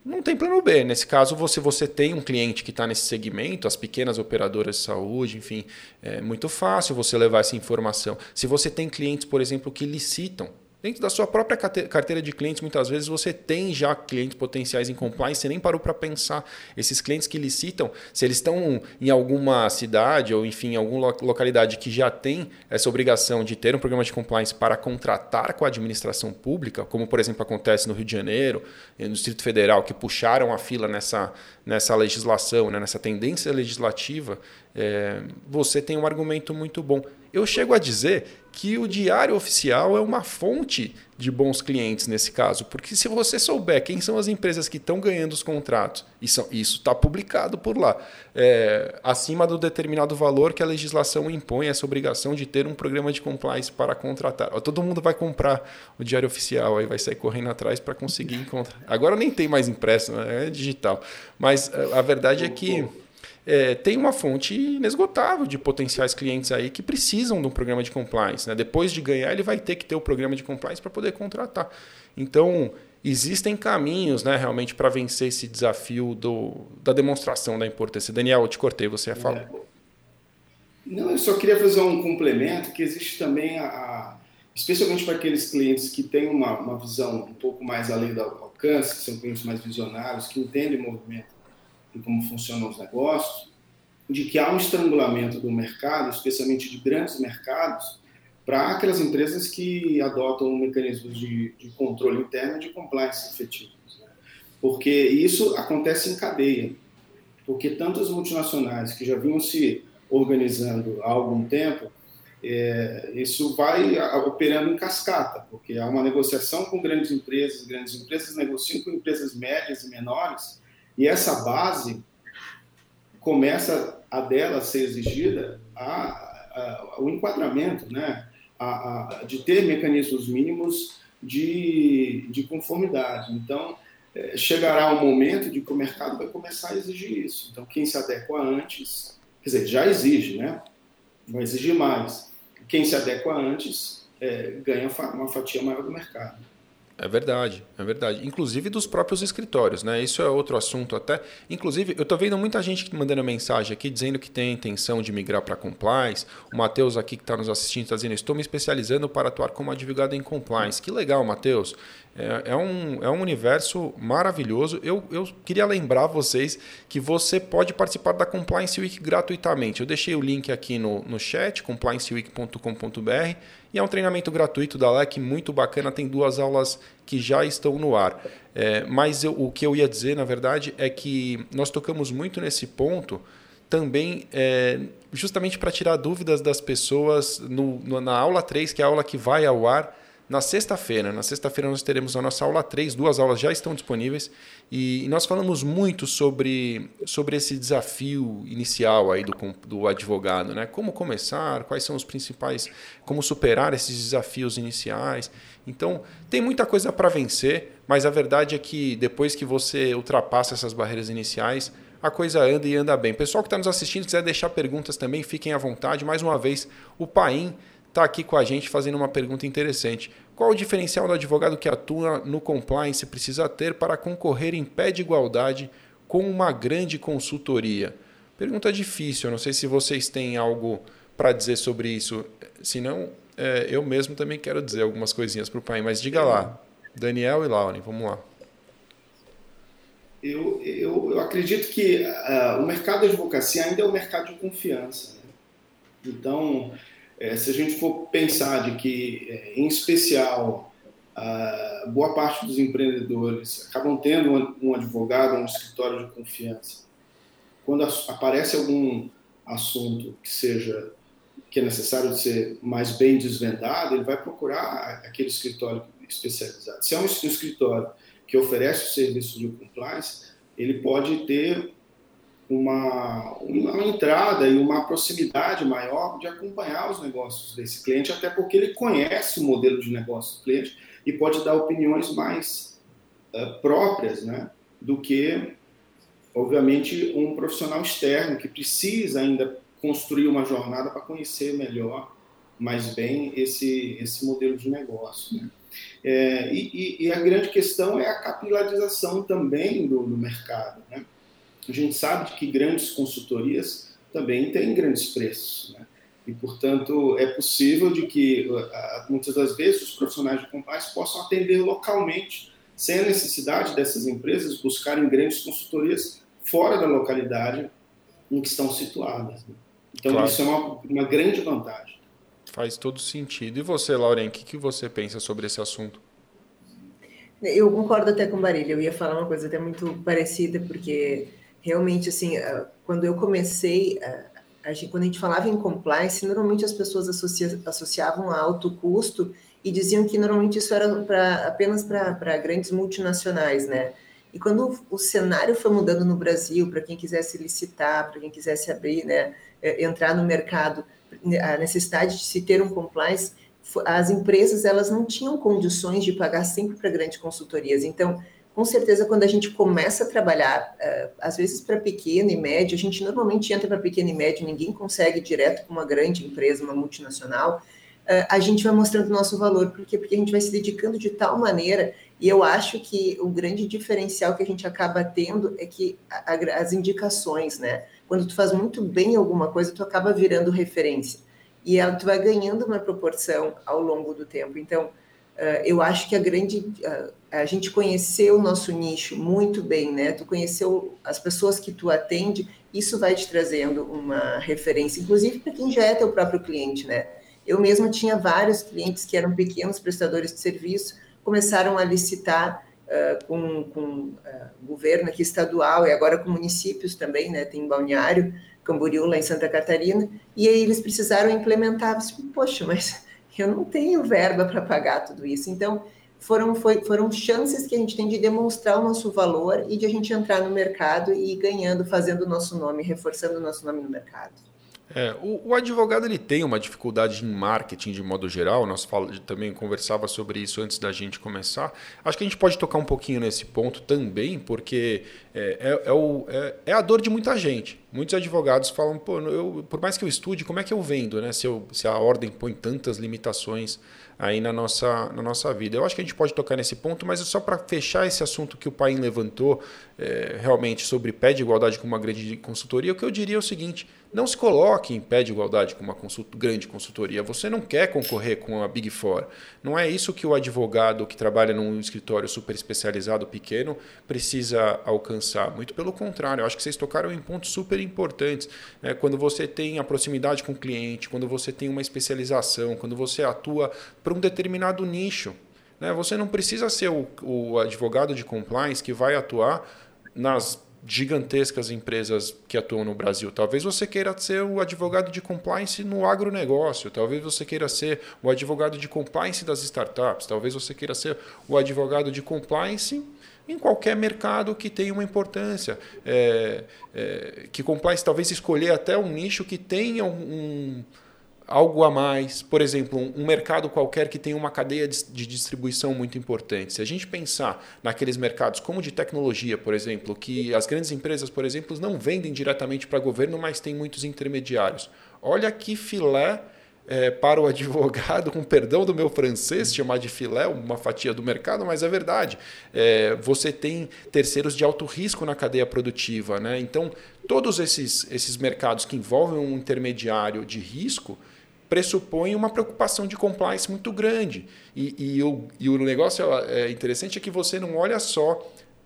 Não tem plano B. Nesse caso, você, você tem um cliente que está nesse segmento, as pequenas operadoras de saúde, enfim, é muito fácil você levar essa informação. Se você tem clientes, por exemplo, que licitam Dentro da sua própria carteira de clientes, muitas vezes você tem já clientes potenciais em compliance, você nem parou para pensar. Esses clientes que licitam, se eles estão em alguma cidade ou, enfim, em alguma localidade que já tem essa obrigação de ter um programa de compliance para contratar com a administração pública, como, por exemplo, acontece no Rio de Janeiro, no Distrito Federal, que puxaram a fila nessa, nessa legislação, né, nessa tendência legislativa, é, você tem um argumento muito bom. Eu chego a dizer que o diário oficial é uma fonte de bons clientes nesse caso, porque se você souber quem são as empresas que estão ganhando os contratos, e são, isso está publicado por lá, é, acima do determinado valor que a legislação impõe essa obrigação de ter um programa de compliance para contratar. Todo mundo vai comprar o diário oficial, aí vai sair correndo atrás para conseguir encontrar. Agora nem tem mais impresso, né? é digital, mas a verdade é que é, tem uma fonte inesgotável de potenciais clientes aí que precisam de um programa de compliance. Né? Depois de ganhar, ele vai ter que ter o programa de compliance para poder contratar. Então, existem caminhos né, realmente para vencer esse desafio do, da demonstração da importância. Daniel, eu te cortei, você ia falar. É. Não, eu só queria fazer um complemento que existe também a, a especialmente para aqueles clientes que têm uma, uma visão um pouco mais além do alcance, que são clientes mais visionários, que entendem o movimento e como funcionam os negócios, de que há um estrangulamento do mercado, especialmente de grandes mercados, para aquelas empresas que adotam mecanismos de, de controle interno de compliance efetivos. Né? Porque isso acontece em cadeia. Porque tantas multinacionais que já vinham se organizando há algum tempo, é, isso vai operando em cascata, porque há uma negociação com grandes empresas, grandes empresas negociam com empresas médias e menores, e essa base começa a dela ser exigida a, a, o enquadramento, né? A, de ter mecanismos mínimos de, de conformidade. Então, é, chegará um momento de que o mercado vai começar a exigir isso. Então, quem se adequa antes, quer dizer, já exige, né? Vai exigir mais. Quem se adequa antes é, ganha uma fatia maior do mercado. É verdade, é verdade. Inclusive dos próprios escritórios, né? Isso é outro assunto até. Inclusive, eu estou vendo muita gente mandando mensagem aqui dizendo que tem intenção de migrar para compliance. O Matheus aqui que está nos assistindo está dizendo: estou me especializando para atuar como advogado em compliance. Que legal, Matheus. É, é, um, é um universo maravilhoso. Eu, eu queria lembrar vocês que você pode participar da Compliance Week gratuitamente. Eu deixei o link aqui no, no chat, complianceweek.com.br, e é um treinamento gratuito da LEC, muito bacana. Tem duas aulas que já estão no ar. É, mas eu, o que eu ia dizer, na verdade, é que nós tocamos muito nesse ponto também é, justamente para tirar dúvidas das pessoas no, no, na aula 3, que é a aula que vai ao ar na sexta-feira. Na sexta-feira nós teremos a nossa aula 3, duas aulas já estão disponíveis e nós falamos muito sobre, sobre esse desafio inicial aí do, do advogado, né? Como começar, quais são os principais, como superar esses desafios iniciais. Então, tem muita coisa para vencer, mas a verdade é que depois que você ultrapassa essas barreiras iniciais, a coisa anda e anda bem. Pessoal que está nos assistindo, quiser deixar perguntas também, fiquem à vontade. Mais uma vez, o Paim está aqui com a gente fazendo uma pergunta interessante. Qual o diferencial do advogado que atua no compliance precisa ter para concorrer em pé de igualdade com uma grande consultoria? Pergunta difícil, eu não sei se vocês têm algo para dizer sobre isso. Se não, é, eu mesmo também quero dizer algumas coisinhas para o pai, mas diga lá. Daniel e Lauren, vamos lá. Eu, eu, eu acredito que uh, o mercado da advocacia ainda é um mercado de confiança. Né? Então, é, se a gente for pensar de que, é, em especial, a boa parte dos empreendedores acabam tendo um advogado, um escritório de confiança, quando aparece algum assunto que seja que é necessário ser mais bem desvendado, ele vai procurar aquele escritório especializado. Se é um escritório que oferece o serviço de compliance, ele pode ter uma, uma entrada e uma proximidade maior de acompanhar os negócios desse cliente, até porque ele conhece o modelo de negócio do cliente e pode dar opiniões mais uh, próprias, né, do que, obviamente, um profissional externo que precisa ainda construir uma jornada para conhecer melhor, mais bem esse esse modelo de negócio. Né? É, e, e, a grande questão é a capilarização também do, do mercado. Né? A gente sabe que grandes consultorias também têm grandes preços. Né? E, portanto, é possível de que, muitas das vezes, os profissionais de compliance possam atender localmente, sem a necessidade dessas empresas buscarem grandes consultorias fora da localidade em que estão situadas. Né? Então, claro. isso é uma, uma grande vantagem. Faz todo sentido. E você, Lauren, o que, que você pensa sobre esse assunto? Eu concordo até com o Barilha. Eu ia falar uma coisa até muito parecida, porque realmente, assim, ah, quando eu comecei, ah, a gente, quando a gente falava em compliance, normalmente as pessoas associa, associavam a alto custo e diziam que normalmente isso era pra, apenas para grandes multinacionais, né? E quando o, cenário foi mudando no Brasil, para quem quisesse licitar, para quem quisesse abrir, né, é, entrar no mercado, a necessidade de se ter um compliance, as empresas elas não tinham condições de pagar sempre para grandes consultorias. Então, com certeza, quando a gente começa a trabalhar, uh, às vezes para pequeno e médio, a gente normalmente entra para pequeno e médio, ninguém consegue direto com uma grande empresa, uma multinacional, uh, a gente vai mostrando o nosso valor, porque porque a gente vai se dedicando de tal maneira, e eu acho que o grande diferencial que a gente acaba tendo é que a, a, as indicações, né? Quando tu faz muito bem alguma coisa, tu acaba virando referência. E ela, tu vai ganhando uma proporção ao longo do tempo. Então, uh, eu acho que a grande... A gente conheceu o nosso nicho muito bem, né? Tu conheceu as pessoas que tu atende, isso vai te trazendo uma referência, inclusive para quem já é teu próprio cliente, né? Eu mesma tinha vários clientes que eram pequenos prestadores de serviço, começaram a licitar uh, com, com uh, governo aqui estadual e agora com municípios também, né? Tem Balneário, Camboriú, lá em Santa Catarina, e aí eles precisaram implementar. Poxa, mas eu não tenho verba para pagar tudo isso. Então, foram, foi, foram chances que a gente tem de demonstrar o nosso valor e de a gente entrar no mercado e ir ganhando, fazendo o nosso nome, reforçando o nosso nome no mercado. É, o, o, advogado ele tem uma dificuldade em marketing de modo geral. Nós fala, também conversava sobre isso antes da gente começar. Acho que a gente pode tocar um pouquinho nesse ponto também, porque é, é, é o, é, é a dor de muita gente. Muitos advogados falam, pô, eu, por mais que eu estude, como é que eu vendo, né? Se, eu, se a ordem põe tantas limitações aí na nossa, na nossa vida. Eu acho que a gente pode tocar nesse ponto, mas só para fechar esse assunto que o pai levantou é, realmente sobre pé de igualdade com uma grande consultoria, o que eu diria é o seguinte: não se coloque em pé de igualdade com uma consult grande consultoria. Você não quer concorrer com a Big Four. Não é isso que o advogado que trabalha num escritório super especializado pequeno precisa alcançar. Muito pelo contrário, eu acho que vocês tocaram em pontos super importantes. Né? Quando você tem a proximidade com o cliente, quando você tem uma especialização, quando você atua para um determinado nicho. Né? Você não precisa ser o, o advogado de compliance que vai atuar nas gigantescas empresas que atuam no Brasil. Talvez você queira ser o advogado de compliance no agronegócio, talvez você queira ser o advogado de compliance das startups, talvez você queira ser o advogado de compliance em qualquer mercado que tenha uma importância. É, é, que compliance talvez escolher até um nicho que tenha um, algo a mais, por exemplo, um mercado qualquer que tenha uma cadeia de distribuição muito importante. Se a gente pensar naqueles mercados como de tecnologia, por exemplo, que as grandes empresas, por exemplo, não vendem diretamente para governo, mas tem muitos intermediários. Olha que filé é, para o advogado, com perdão do meu francês, chamar de filé uma fatia do mercado, mas é verdade. É, você tem terceiros de alto risco na cadeia produtiva. Né? Então, todos esses, esses mercados que envolvem um intermediário de risco, pressupõe uma preocupação de compliance muito grande. E, e, o, e o negócio é interessante é que você não olha só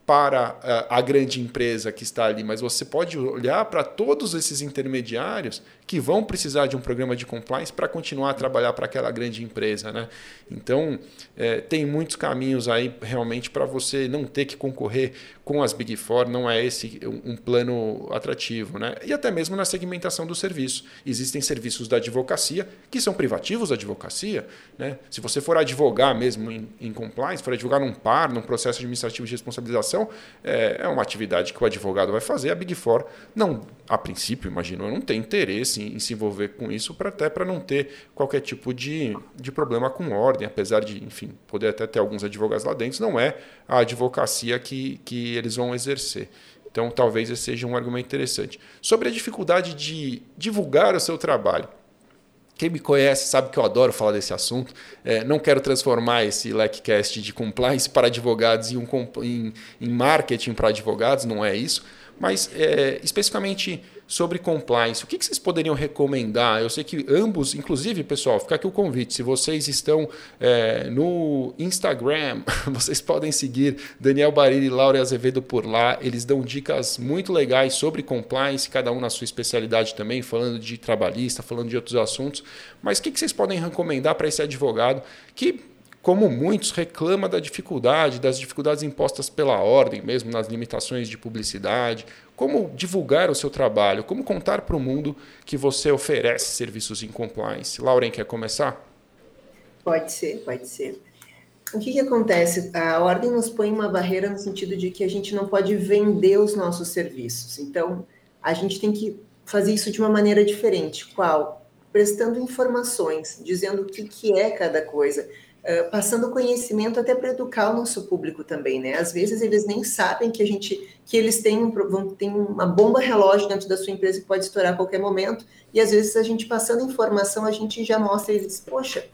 para eh, a grande empresa que está ali, mas você pode olhar para todos esses intermediários que vão precisar de um programa de compliance para continuar a trabalhar para aquela grande empresa. Né? Então, é, tem muitos caminhos aí realmente para você não ter que concorrer com as Big Four, não é esse um plano atrativo. Né? E até mesmo na segmentação do serviço. Existem serviços da advocacia que são privativos da advocacia. Né? Se você for advogar mesmo em, em compliance, for advogar num par, num processo administrativo de responsabilização, é, é uma atividade que o advogado vai fazer. A Big Four, não, a princípio, imagino, não tem interesse em, em se envolver com isso, para até para não ter qualquer tipo de, de problema com ordem, apesar de, enfim, poder até ter alguns advogados lá dentro, não é a advocacia que, que eles vão exercer. Então, talvez esse seja um argumento interessante. Sobre a dificuldade de divulgar o seu trabalho. Quem me conhece sabe que eu adoro falar desse assunto. É, não quero transformar esse LECCast de compliance para advogados em, um, em, em marketing para advogados, não é isso. Mas, é, especificamente sobre compliance, o que, vocês poderiam recomendar? Eu sei que ambos, inclusive, pessoal, fica aqui o convite. Se vocês estão é, no Instagram, vocês podem seguir Daniel Barili e Laura Azevedo por lá. Eles dão dicas muito legais sobre compliance, cada um na sua especialidade também, falando de trabalhista, falando de outros assuntos. Mas o que vocês podem recomendar para esse advogado que como muitos, reclama da dificuldade, das dificuldades impostas pela ordem, mesmo nas limitações de publicidade. Como divulgar o seu trabalho? Como contar para o mundo que você oferece serviços em compliance? Lauren, quer começar? Pode ser, pode ser. O que, que acontece? A ordem nos põe uma barreira no sentido de que a gente não pode vender os nossos serviços. Então, a gente tem que fazer isso de uma maneira diferente. Qual? Prestando informações, dizendo o que, que é cada coisa passando conhecimento até para educar o nosso público também, né? Às vezes eles nem sabem que a gente que eles têm, um, vão, têm uma bomba relógio dentro da sua empresa que pode estourar a qualquer momento, e às vezes a gente passando informação, a gente já mostra eles, poxa,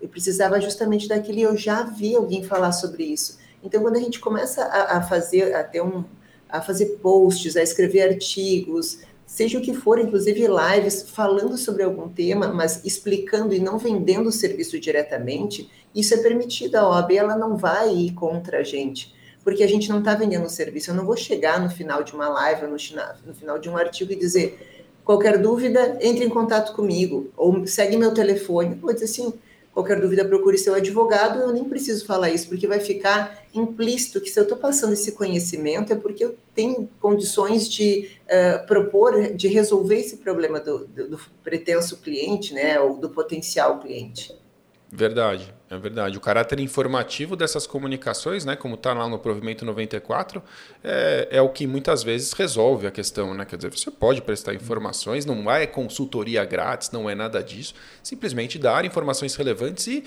eu precisava justamente daquilo e eu já vi alguém falar sobre isso. Então, quando a gente começa a, a fazer, a ter um, a fazer posts, a escrever artigos, seja o que for, inclusive lives falando sobre algum tema, mas explicando e não vendendo o serviço diretamente, isso é permitido. A OAB ela não vai ir contra a gente, porque a gente não está vendendo o serviço. Eu não vou chegar no final de uma live, no, no final de um artigo e dizer qualquer dúvida, entre em contato comigo, ou segue meu telefone. Vou dizer assim, Qualquer dúvida, procure seu advogado. Eu nem preciso falar isso, porque vai ficar implícito que se eu estou passando esse conhecimento é porque eu tenho condições de uh, propor, de resolver esse problema do, do, do pretenso cliente, né, ou do potencial cliente. Verdade. É verdade. O caráter informativo dessas comunicações, né, como está lá no provimento 94, é, é o que muitas vezes resolve a questão. Né? Quer dizer, você pode prestar informações, não é consultoria grátis, não é nada disso. Simplesmente dar informações relevantes e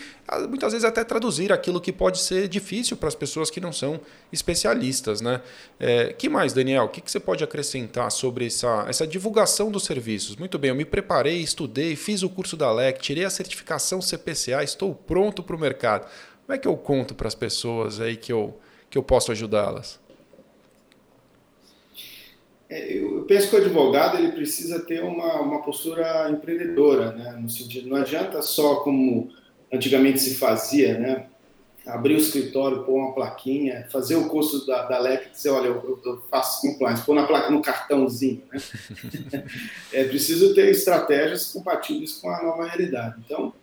muitas vezes até traduzir aquilo que pode ser difícil para as pessoas que não são especialistas. Né? É, que mais, Daniel? O que, que você pode acrescentar sobre essa, essa divulgação dos serviços? Muito bem, eu me preparei, estudei, fiz o curso da LEC, tirei a certificação CPCA, estou pronto para para o mercado. Como é que eu conto para as pessoas aí que eu, que eu posso ajudá-las? É, eu penso que o advogado ele precisa ter uma, uma postura empreendedora, né? no sentido, não adianta só como antigamente se fazia, né? abrir o escritório, pôr uma plaquinha, fazer o curso da, da LEC, dizer, olha, eu, eu faço compliance, pôr na placa no cartãozinho. Né? é preciso ter estratégias compatíveis com a nova realidade. Então,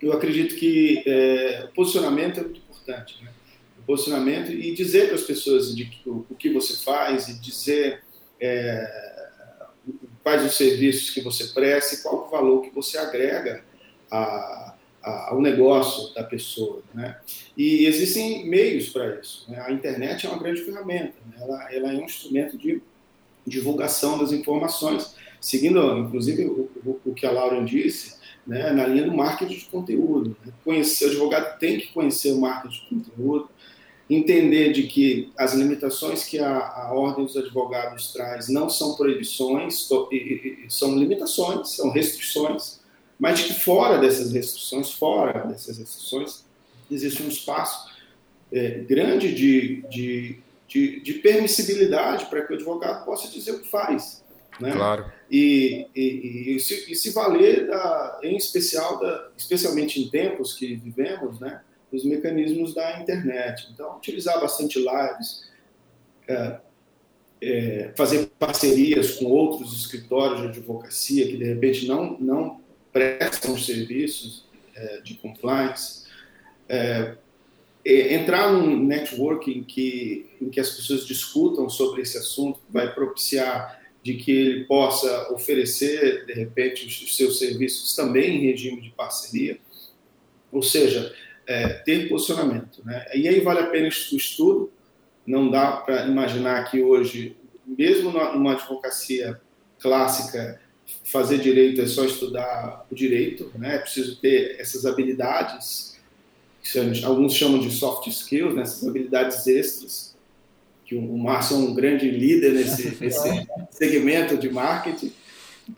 eu acredito que é, o posicionamento é muito importante. Né? O posicionamento e dizer para as pessoas de, o, o, que você faz e dizer é, quais os serviços que você presta e qual o valor que você agrega a, a, ao negócio da pessoa. Né? E existem meios para isso. Né? A internet é uma grande ferramenta. Né? Ela, ela é um instrumento de divulgação das informações. Seguindo, inclusive, o, o, o que a Laura disse, né, na linha do marketing de conteúdo. Né? Conhecer, o advogado tem que conhecer o marketing de conteúdo, entender de que as limitações que a, a ordem dos advogados traz não são proibições, são limitações, são restrições, mas de que fora dessas restrições, fora dessas restrições, existe um espaço é, grande de, de, de, de permissibilidade para que o advogado possa dizer o que faz. Né? Claro. E, e, e, se, e se valer, da, em especial, da, especialmente em tempos que vivemos, né, dos mecanismos da internet. Então, utilizar bastante lives, é, é, fazer parcerias com outros escritórios de advocacia que de repente não, não prestam serviços é, de compliance, é, entrar num networking que, em que as pessoas discutam sobre esse assunto vai propiciar de que ele possa oferecer, de repente, os seus serviços também em regime de parceria, ou seja, é, ter posicionamento. Né? E aí vale a pena o estudo, não dá para imaginar que hoje, mesmo numa advocacia clássica, fazer direito é só estudar o direito, né? é preciso ter essas habilidades, que alguns chamam de soft skills, né? essas habilidades extras, que o Márcio é um grande líder nesse, nesse segmento de marketing,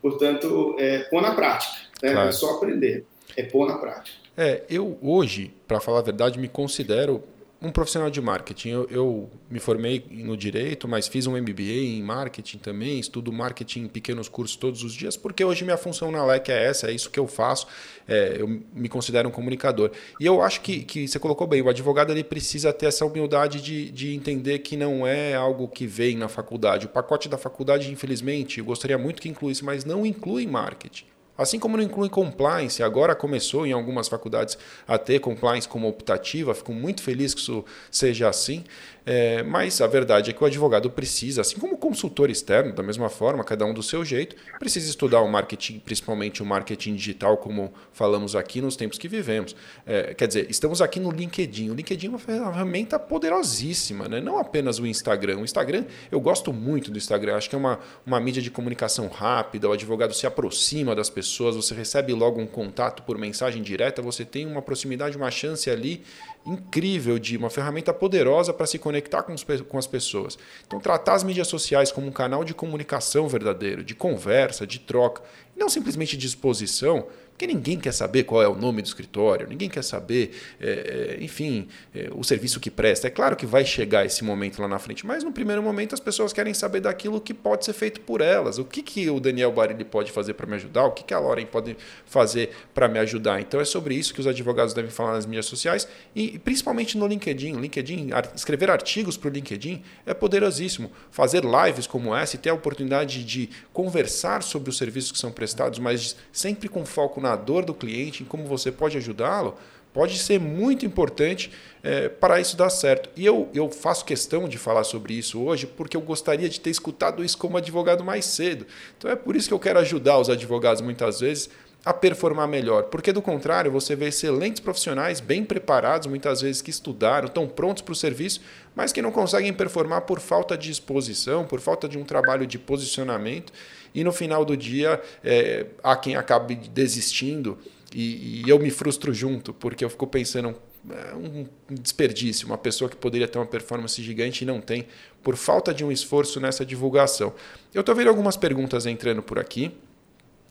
portanto, é pôr na prática, né? claro. não é só aprender, é pôr na prática. É, eu hoje, para falar a verdade, me considero um profissional de marketing. Eu, eu, me formei no direito, mas fiz um MBA em marketing também, estudo marketing em pequenos cursos todos os dias, porque hoje minha função na LEC é essa, é isso que eu faço, é, eu me considero um comunicador. E eu acho que, que você colocou bem, o advogado ele precisa ter essa humildade de, de entender que não é algo que vem na faculdade. O pacote da faculdade, infelizmente, eu gostaria muito que incluísse, mas não inclui marketing. Assim como não inclui compliance, agora começou em algumas faculdades a ter compliance como optativa, fico muito feliz que isso seja assim. É, mas a verdade é que o advogado precisa, assim como o consultor externo, da mesma forma, cada um do seu jeito, precisa estudar o marketing, principalmente o marketing digital, como falamos aqui nos tempos que vivemos. É, quer dizer, estamos aqui no LinkedIn. O LinkedIn é uma ferramenta poderosíssima, né? não apenas o Instagram. O Instagram, eu gosto muito do Instagram, acho que é uma, uma mídia de comunicação rápida, o advogado se aproxima das pessoas, você recebe logo um contato por mensagem direta, você tem uma proximidade, uma chance ali incrível de uma ferramenta poderosa para se conectar com, os, com as pessoas. Então, tratar as mídias sociais como um canal de comunicação verdadeiro, de conversa, de troca, não simplesmente de exposição, porque ninguém quer saber qual é o nome do escritório, ninguém quer saber, é, enfim, é, o serviço que presta. É claro que vai chegar esse momento lá na frente, mas no primeiro momento as pessoas querem saber daquilo que pode ser feito por elas. O que, que o Daniel Barilli pode fazer para me ajudar? O que, que a Lauren pode fazer para me ajudar? Então é sobre isso que os advogados devem falar nas mídias sociais e principalmente no LinkedIn. LinkedIn, escrever artigos para o LinkedIn é poderosíssimo. Fazer lives como essa e ter a oportunidade de conversar sobre os serviços que são prestados, mas sempre com foco na dor do cliente, em como você pode ajudá-lo, pode ser muito importante é, para isso dar certo. E eu, eu faço questão de falar sobre isso hoje porque eu gostaria de ter escutado isso como advogado mais cedo. Então é por isso que eu quero ajudar os advogados muitas vezes a performar melhor, porque do contrário você vê excelentes profissionais bem preparados, muitas vezes que estudaram, estão prontos para o serviço, mas que não conseguem performar por falta de exposição, por falta de um trabalho de posicionamento e no final do dia é, há quem acabe desistindo e, e, eu me frustro junto, porque eu fico pensando é um desperdício, uma pessoa que poderia ter uma performance gigante e não tem, por falta de um esforço nessa divulgação. Eu estou vendo algumas perguntas entrando por aqui.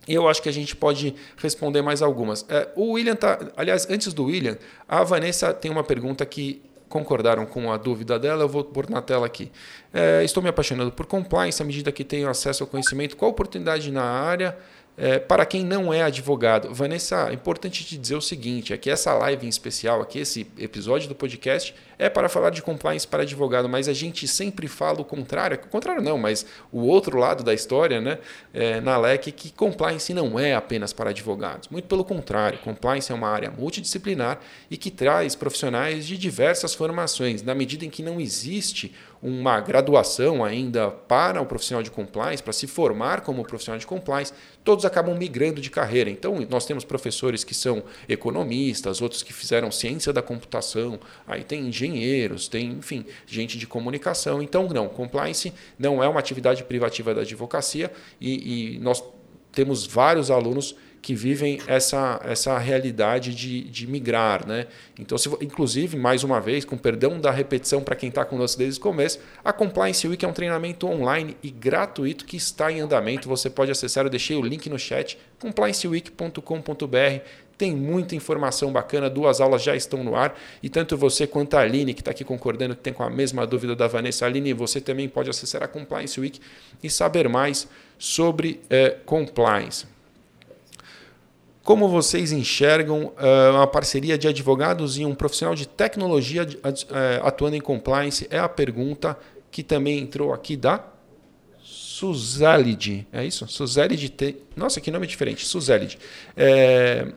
E eu acho que a gente pode responder mais algumas. É, o William tá. Aliás, antes do William, a Vanessa tem uma pergunta que concordaram com a dúvida dela, eu vou pôr na tela aqui. É, estou me apaixonando por compliance à medida que tenho acesso ao conhecimento. Qual oportunidade na área? É, para quem não é advogado, Vanessa, é importante te dizer o seguinte: é que essa live em especial, aqui, esse episódio do podcast, é para falar de compliance para advogado, mas a gente sempre fala o contrário, o contrário não, mas o outro lado da história, né, é, na LEC, que compliance não é apenas para advogados. Muito pelo contrário, compliance é uma área multidisciplinar e que traz profissionais de diversas formações, na medida em que não existe uma graduação ainda para o profissional de compliance, para se formar como profissional de compliance, todos acabam migrando de carreira. Então, nós temos professores que são economistas, outros que fizeram ciência da computação, aí tem engenheiros tem, enfim, gente de comunicação. Então, não, compliance não é uma atividade privativa da advocacia e, e nós temos vários alunos que vivem essa, essa realidade de, de migrar. Né? Então, se, inclusive, mais uma vez, com perdão da repetição para quem está conosco desde o começo, a Compliance Week é um treinamento online e gratuito que está em andamento. Você pode acessar, eu deixei o link no chat, complianceweek.com.br tem muita informação bacana, duas aulas já estão no ar e tanto você quanto a Aline, que está aqui concordando, que tem com a mesma dúvida da Vanessa, Aline, você também pode acessar a Compliance Week e saber mais sobre eh, compliance. Como vocês enxergam uh, uma parceria de advogados e um profissional de tecnologia uh, atuando em compliance? É a pergunta que também entrou aqui da Suzalid. É isso? Suzalid. T... Nossa, que nome diferente. Suzalid. É...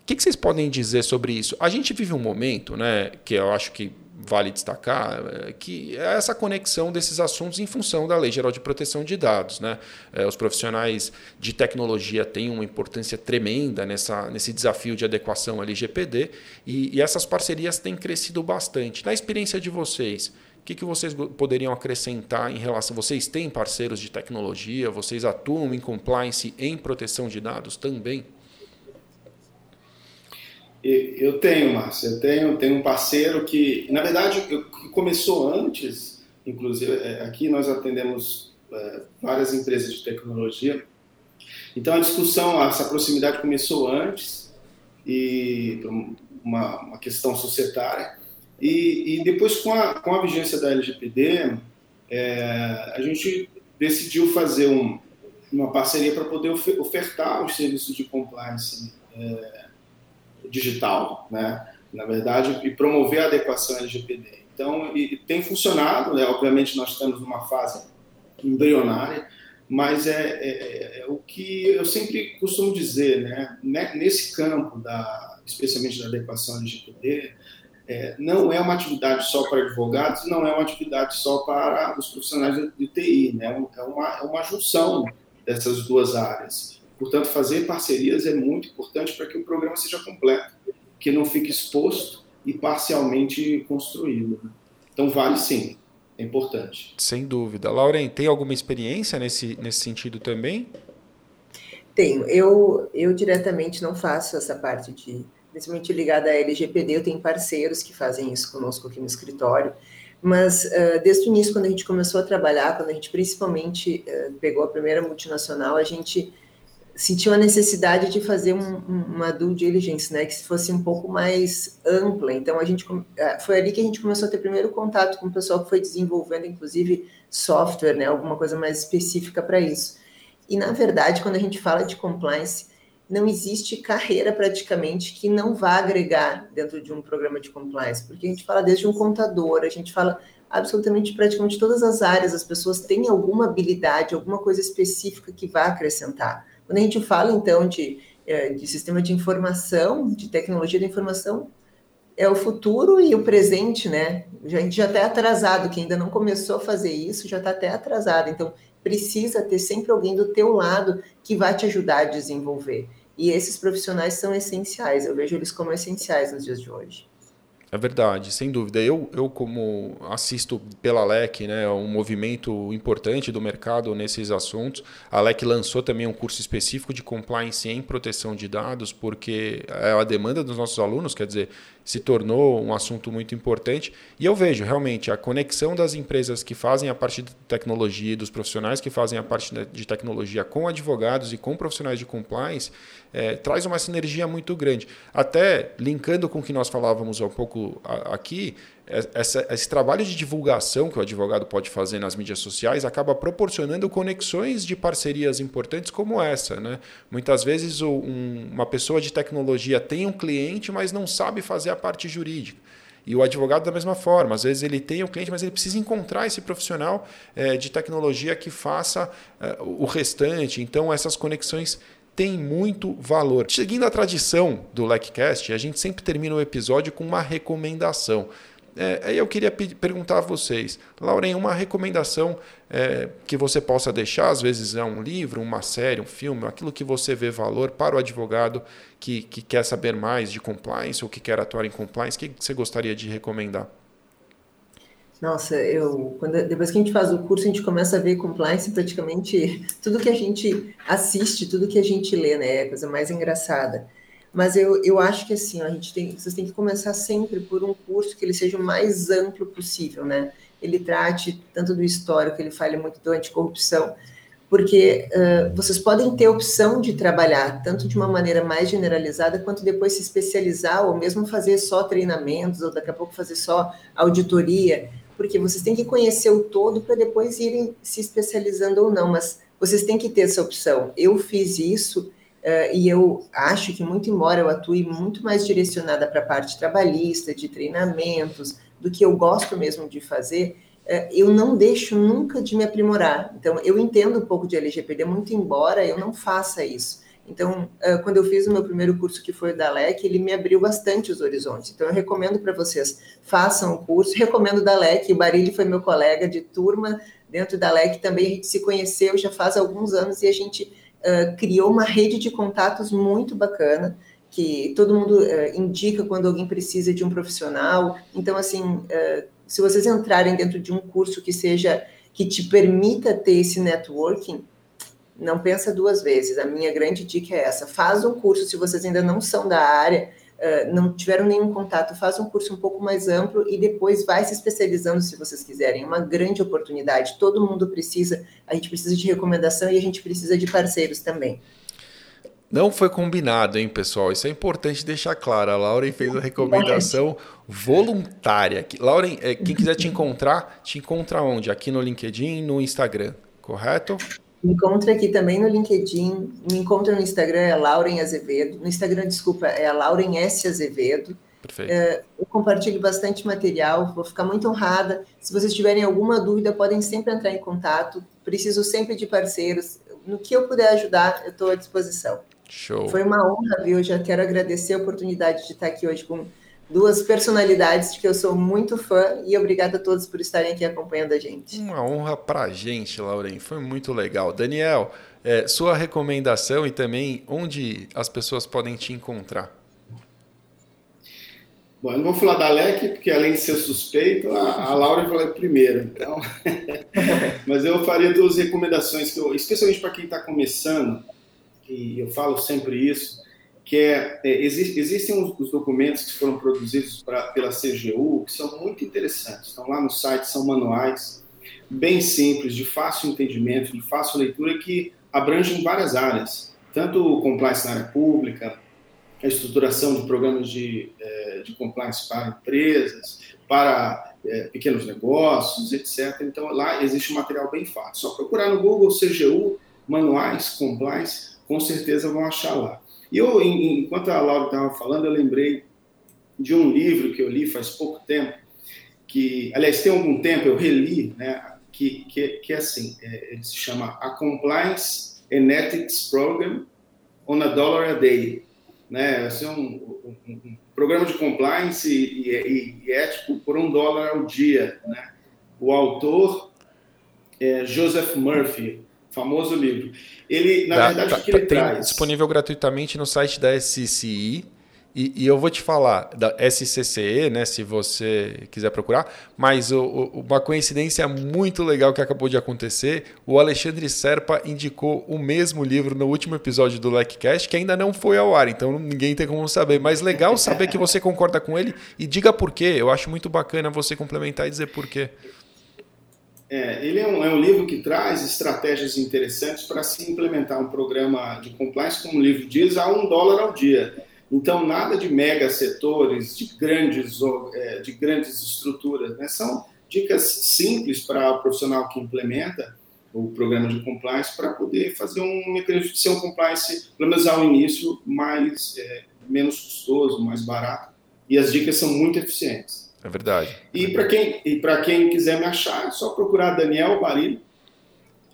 O que, que vocês podem dizer sobre isso? A gente vive um momento, né, que eu acho que vale destacar é, que é essa conexão desses assuntos em função da Lei Geral de Proteção de Dados. Né? É, os profissionais de tecnologia têm uma importância tremenda nessa, nesse desafio de adequação LGPD e, e essas parcerias têm crescido bastante. Na experiência de vocês, o que, que vocês poderiam acrescentar em relação? Vocês têm parceiros de tecnologia? Vocês atuam em compliance em proteção de dados também? Eu tenho, Márcio, eu tenho, tenho um parceiro que, na verdade, começou antes, inclusive é, aqui nós atendemos é, várias empresas de tecnologia, então a discussão, essa proximidade começou antes, e uma, uma questão societária, e, e, depois com a, com a vigência da LGPD, é, a gente decidiu fazer um, uma parceria para poder ofertar os serviços de compliance é, digital, né? na verdade, e promover a adequação LGPD. Então, e, e tem funcionado, né? obviamente nós estamos numa fase embrionária, mas é, é, é, é, o que eu sempre costumo dizer, né? nesse campo, da, especialmente da adequação LGPD, é, não é uma atividade só para advogados, não é uma atividade só para os profissionais de TI, né? é, uma, é uma junção dessas duas áreas. Portanto, fazer parcerias é muito importante para que o programa seja completo, que não fique exposto e parcialmente construído. Né? Então, vale sim, é importante. Sem dúvida. Lauren, tem alguma experiência nesse, nesse sentido também? Tenho. Eu, eu diretamente não faço essa parte de, principalmente ligada à LGPD, eu tenho parceiros que fazem isso conosco aqui no escritório. Mas uh, desde o início, quando a gente começou a trabalhar, quando a gente principalmente uh, pegou a primeira multinacional, a gente sentiu a necessidade de fazer um, uma due diligence, né, que fosse um pouco mais ampla. Então a gente é, foi ali que a gente começou a ter primeiro contato com o pessoal que foi desenvolvendo, inclusive software, né, alguma coisa mais específica para isso. E na verdade, quando a gente fala de compliance, não existe carreira praticamente que não vá agregar dentro de um programa de compliance, porque a gente fala desde um contador, a gente fala absolutamente praticamente todas as áreas, as pessoas têm alguma habilidade, alguma coisa específica que vá acrescentar. Quando a gente fala, então, de, é, de sistema de informação, de tecnologia da informação, é o futuro e o presente, né? A gente já está atrasado, quem ainda não começou a fazer isso já está até atrasado. Então, precisa ter sempre alguém do teu lado que vai te ajudar a desenvolver. E esses profissionais são essenciais, eu vejo eles como essenciais nos dias de hoje. É verdade, sem dúvida. Eu, eu como assisto pela LEC, né, um movimento importante do mercado nesses assuntos, a LEC lançou também um curso específico de compliance em proteção de dados, porque é a demanda dos nossos alunos, quer dizer, se tornou um assunto muito importante. E eu vejo realmente a conexão das empresas que fazem a parte de tecnologia dos profissionais que fazem a parte de tecnologia com advogados e com profissionais de compliance é, traz uma sinergia muito grande. Até linkando com o que nós falávamos há um pouco aqui, essa, esse trabalho de divulgação que o advogado pode fazer nas mídias sociais acaba proporcionando conexões de parcerias importantes como essa. Né? Muitas vezes o, um, uma pessoa de tecnologia tem um cliente, mas não sabe fazer a parte jurídica. E o advogado da mesma forma, às vezes ele tem o um cliente, mas ele precisa encontrar esse profissional é, de tecnologia que faça é, o restante. Então essas conexões têm muito valor. Seguindo a tradição do LECCast, a gente sempre termina o episódio com uma recomendação. É, aí eu queria perguntar a vocês, Lauren, uma recomendação é, que você possa deixar, às vezes é um livro, uma série, um filme, aquilo que você vê valor para o advogado que, que quer saber mais de compliance ou que quer atuar em compliance, o que você gostaria de recomendar? Nossa, eu quando, depois que a gente faz o curso, a gente começa a ver compliance praticamente tudo que a gente assiste, tudo que a gente lê, né? É a coisa mais engraçada. Mas eu, eu acho que assim, a gente tem, vocês têm que começar sempre por um curso que ele seja o mais amplo possível, né? Ele trate tanto do histórico, ele fale muito do anticorrupção, porque uh, vocês podem ter opção de trabalhar tanto de uma maneira mais generalizada, quanto depois se especializar, ou mesmo fazer só treinamentos, ou daqui a pouco fazer só auditoria, porque vocês têm que conhecer o todo para depois irem se especializando ou não, mas vocês têm que ter essa opção. Eu fiz isso Uh, e eu acho que, muito embora eu atue muito mais direcionada para a parte trabalhista, de treinamentos, do que eu gosto mesmo de fazer, é, eu não deixo nunca de me aprimorar. Então, eu entendo um pouco de LGPD, muito embora eu não faça isso. Então, é, quando eu fiz o meu primeiro curso, que foi o da LEC, ele me abriu bastante os horizontes. Então, eu recomendo para vocês, façam o curso. Recomendo da LEC, o Barilli foi meu colega de turma dentro da LEC, também a gente se conheceu já faz alguns anos e a gente uh, criou uma rede de contatos muito bacana, que todo mundo uh, indica quando alguém precisa de um profissional. Então, assim, uh, se vocês entrarem dentro de um curso que seja que te permita ter esse networking, não pensa duas vezes. A minha grande dica é essa: faz um curso se vocês ainda não são da área, não tiveram nenhum contato, faz um curso um pouco mais amplo e depois vai se especializando se vocês quiserem. É uma grande oportunidade. Todo mundo precisa, a gente precisa de recomendação e a gente precisa de parceiros também. Não foi combinado, hein, pessoal? Isso é importante deixar claro. A Lauren fez a recomendação voluntária. Lauren, é, quem quiser te encontrar, te encontra onde? Aqui no LinkedIn, no Instagram, correto? Me encontra aqui também no LinkedIn. Me encontra no Instagram, é Lauren Azevedo. No Instagram, desculpa, é a Lauren S. Azevedo. Perfeito. É, eu compartilho bastante material, vou ficar muito honrada. Se vocês tiverem alguma dúvida, podem sempre entrar em contato. Preciso sempre de parceiros. No que eu puder ajudar, eu estou à disposição. Show. Foi uma honra, viu? Eu já quero agradecer a oportunidade de estar aqui hoje com duas personalidades de que eu sou muito fã e obrigada a todos por estarem aqui acompanhando a gente. Uma honra para a gente, Lauren. Foi muito legal. Daniel, é, sua recomendação e também onde as pessoas podem te encontrar. Bom, eu não vou falar da LEC, porque além de ser suspeito, a, a Laura falou primeiro. Então, mas eu faria duas recomendações, que eu, especialmente para quem está começando e eu falo sempre isso, que é, é existe, existem os, os, documentos que foram produzidos pra, pela CGU que são muito interessantes. Estão lá no site, são manuais bem simples, de fácil entendimento, de fácil leitura, que abrangem várias áreas, tanto compliance na área pública, a estruturação de programas de, é, de compliance para empresas, para é, pequenos negócios, etc. Então, lá existe um material bem fácil. Só procurar no Google CGU, manuais, compliance, com certeza vão achar lá. E eu, enquanto a Laura estava falando, eu lembrei de um livro que eu li faz pouco tempo, que, aliás, tem algum tempo eu reli, né, que, que, que é assim, é, ele se chama A Compliance and Ethics Program on a Dollar a Day. Né, é um, um, um programa de compliance e, e, e, ético por um dólar ao dia. Né? O autor é Joseph Murphy, famoso livro. Ele, na verdade, tá, o que ele tem traz? disponível gratuitamente no site da SCCI. E, e, eu vou te falar da SCCE, né, se você quiser procurar, mas o, o, uma coincidência muito legal que acabou de acontecer, o Alexandre Serpa indicou o mesmo livro no último episódio do LecCast, que ainda não foi ao ar, então ninguém tem como saber, mas legal saber que você concorda com ele e diga por quê, eu acho muito bacana você complementar e dizer por quê. É, ele é um, é um, livro que traz estratégias interessantes para se implementar um programa de compliance, como o livro diz, a um dólar ao dia. Então, nada de mega setores, de grandes, é, de grandes estruturas. Né? São dicas simples para o profissional que implementa o programa de compliance para poder fazer um mecanismo de ser um compliance, pelo menos ao início, mais, é, menos custoso, mais barato. E as dicas são muito eficientes. É verdade. E para quem, e quem quiser me achar, é só procurar Daniel Barilo,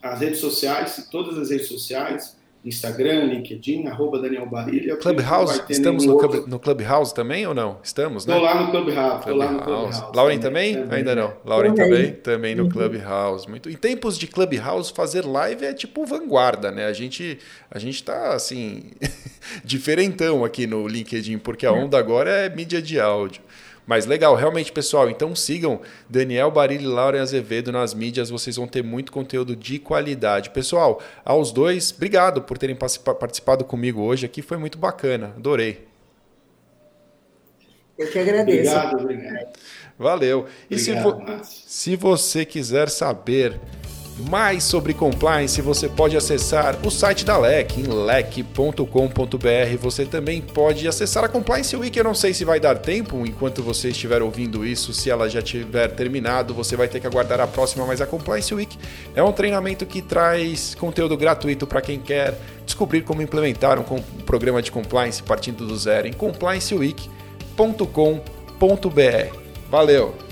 as redes sociais, todas as redes sociais, Instagram, LinkedIn, arroba Daniel Barilha. Clubhouse, estamos no, club, no Clubhouse também ou não? Estamos, né? Estou lá no Clubhouse. Club lá no Clubhouse. Lauren também? também? Ainda não. Lauren também? Também no uhum. Clubhouse. Muito. Em tempos de Clubhouse, fazer live é tipo vanguarda, né? A gente, a gente tá, assim, diferentão aqui no LinkedIn, porque a onda agora é mídia de áudio. Mas legal, realmente, pessoal. Então sigam Daniel Barilli e Laura Azevedo nas mídias, vocês vão ter muito conteúdo de qualidade. Pessoal, aos dois, obrigado por terem participado comigo hoje aqui, foi muito bacana, adorei. Eu que agradeço. Obrigado, obrigado. Valeu. E obrigado, se, vo se você quiser saber mais sobre compliance, você pode acessar o site da LEC, em lec.com.br. Você também pode acessar a Compliance Week. Eu não sei se vai dar tempo enquanto você estiver ouvindo isso, se ela já tiver terminado, você vai ter que aguardar a próxima, mas a Compliance Week é um treinamento que traz conteúdo gratuito para quem quer descobrir como implementar um programa de compliance partindo do zero em complianceweek.com.br. Valeu!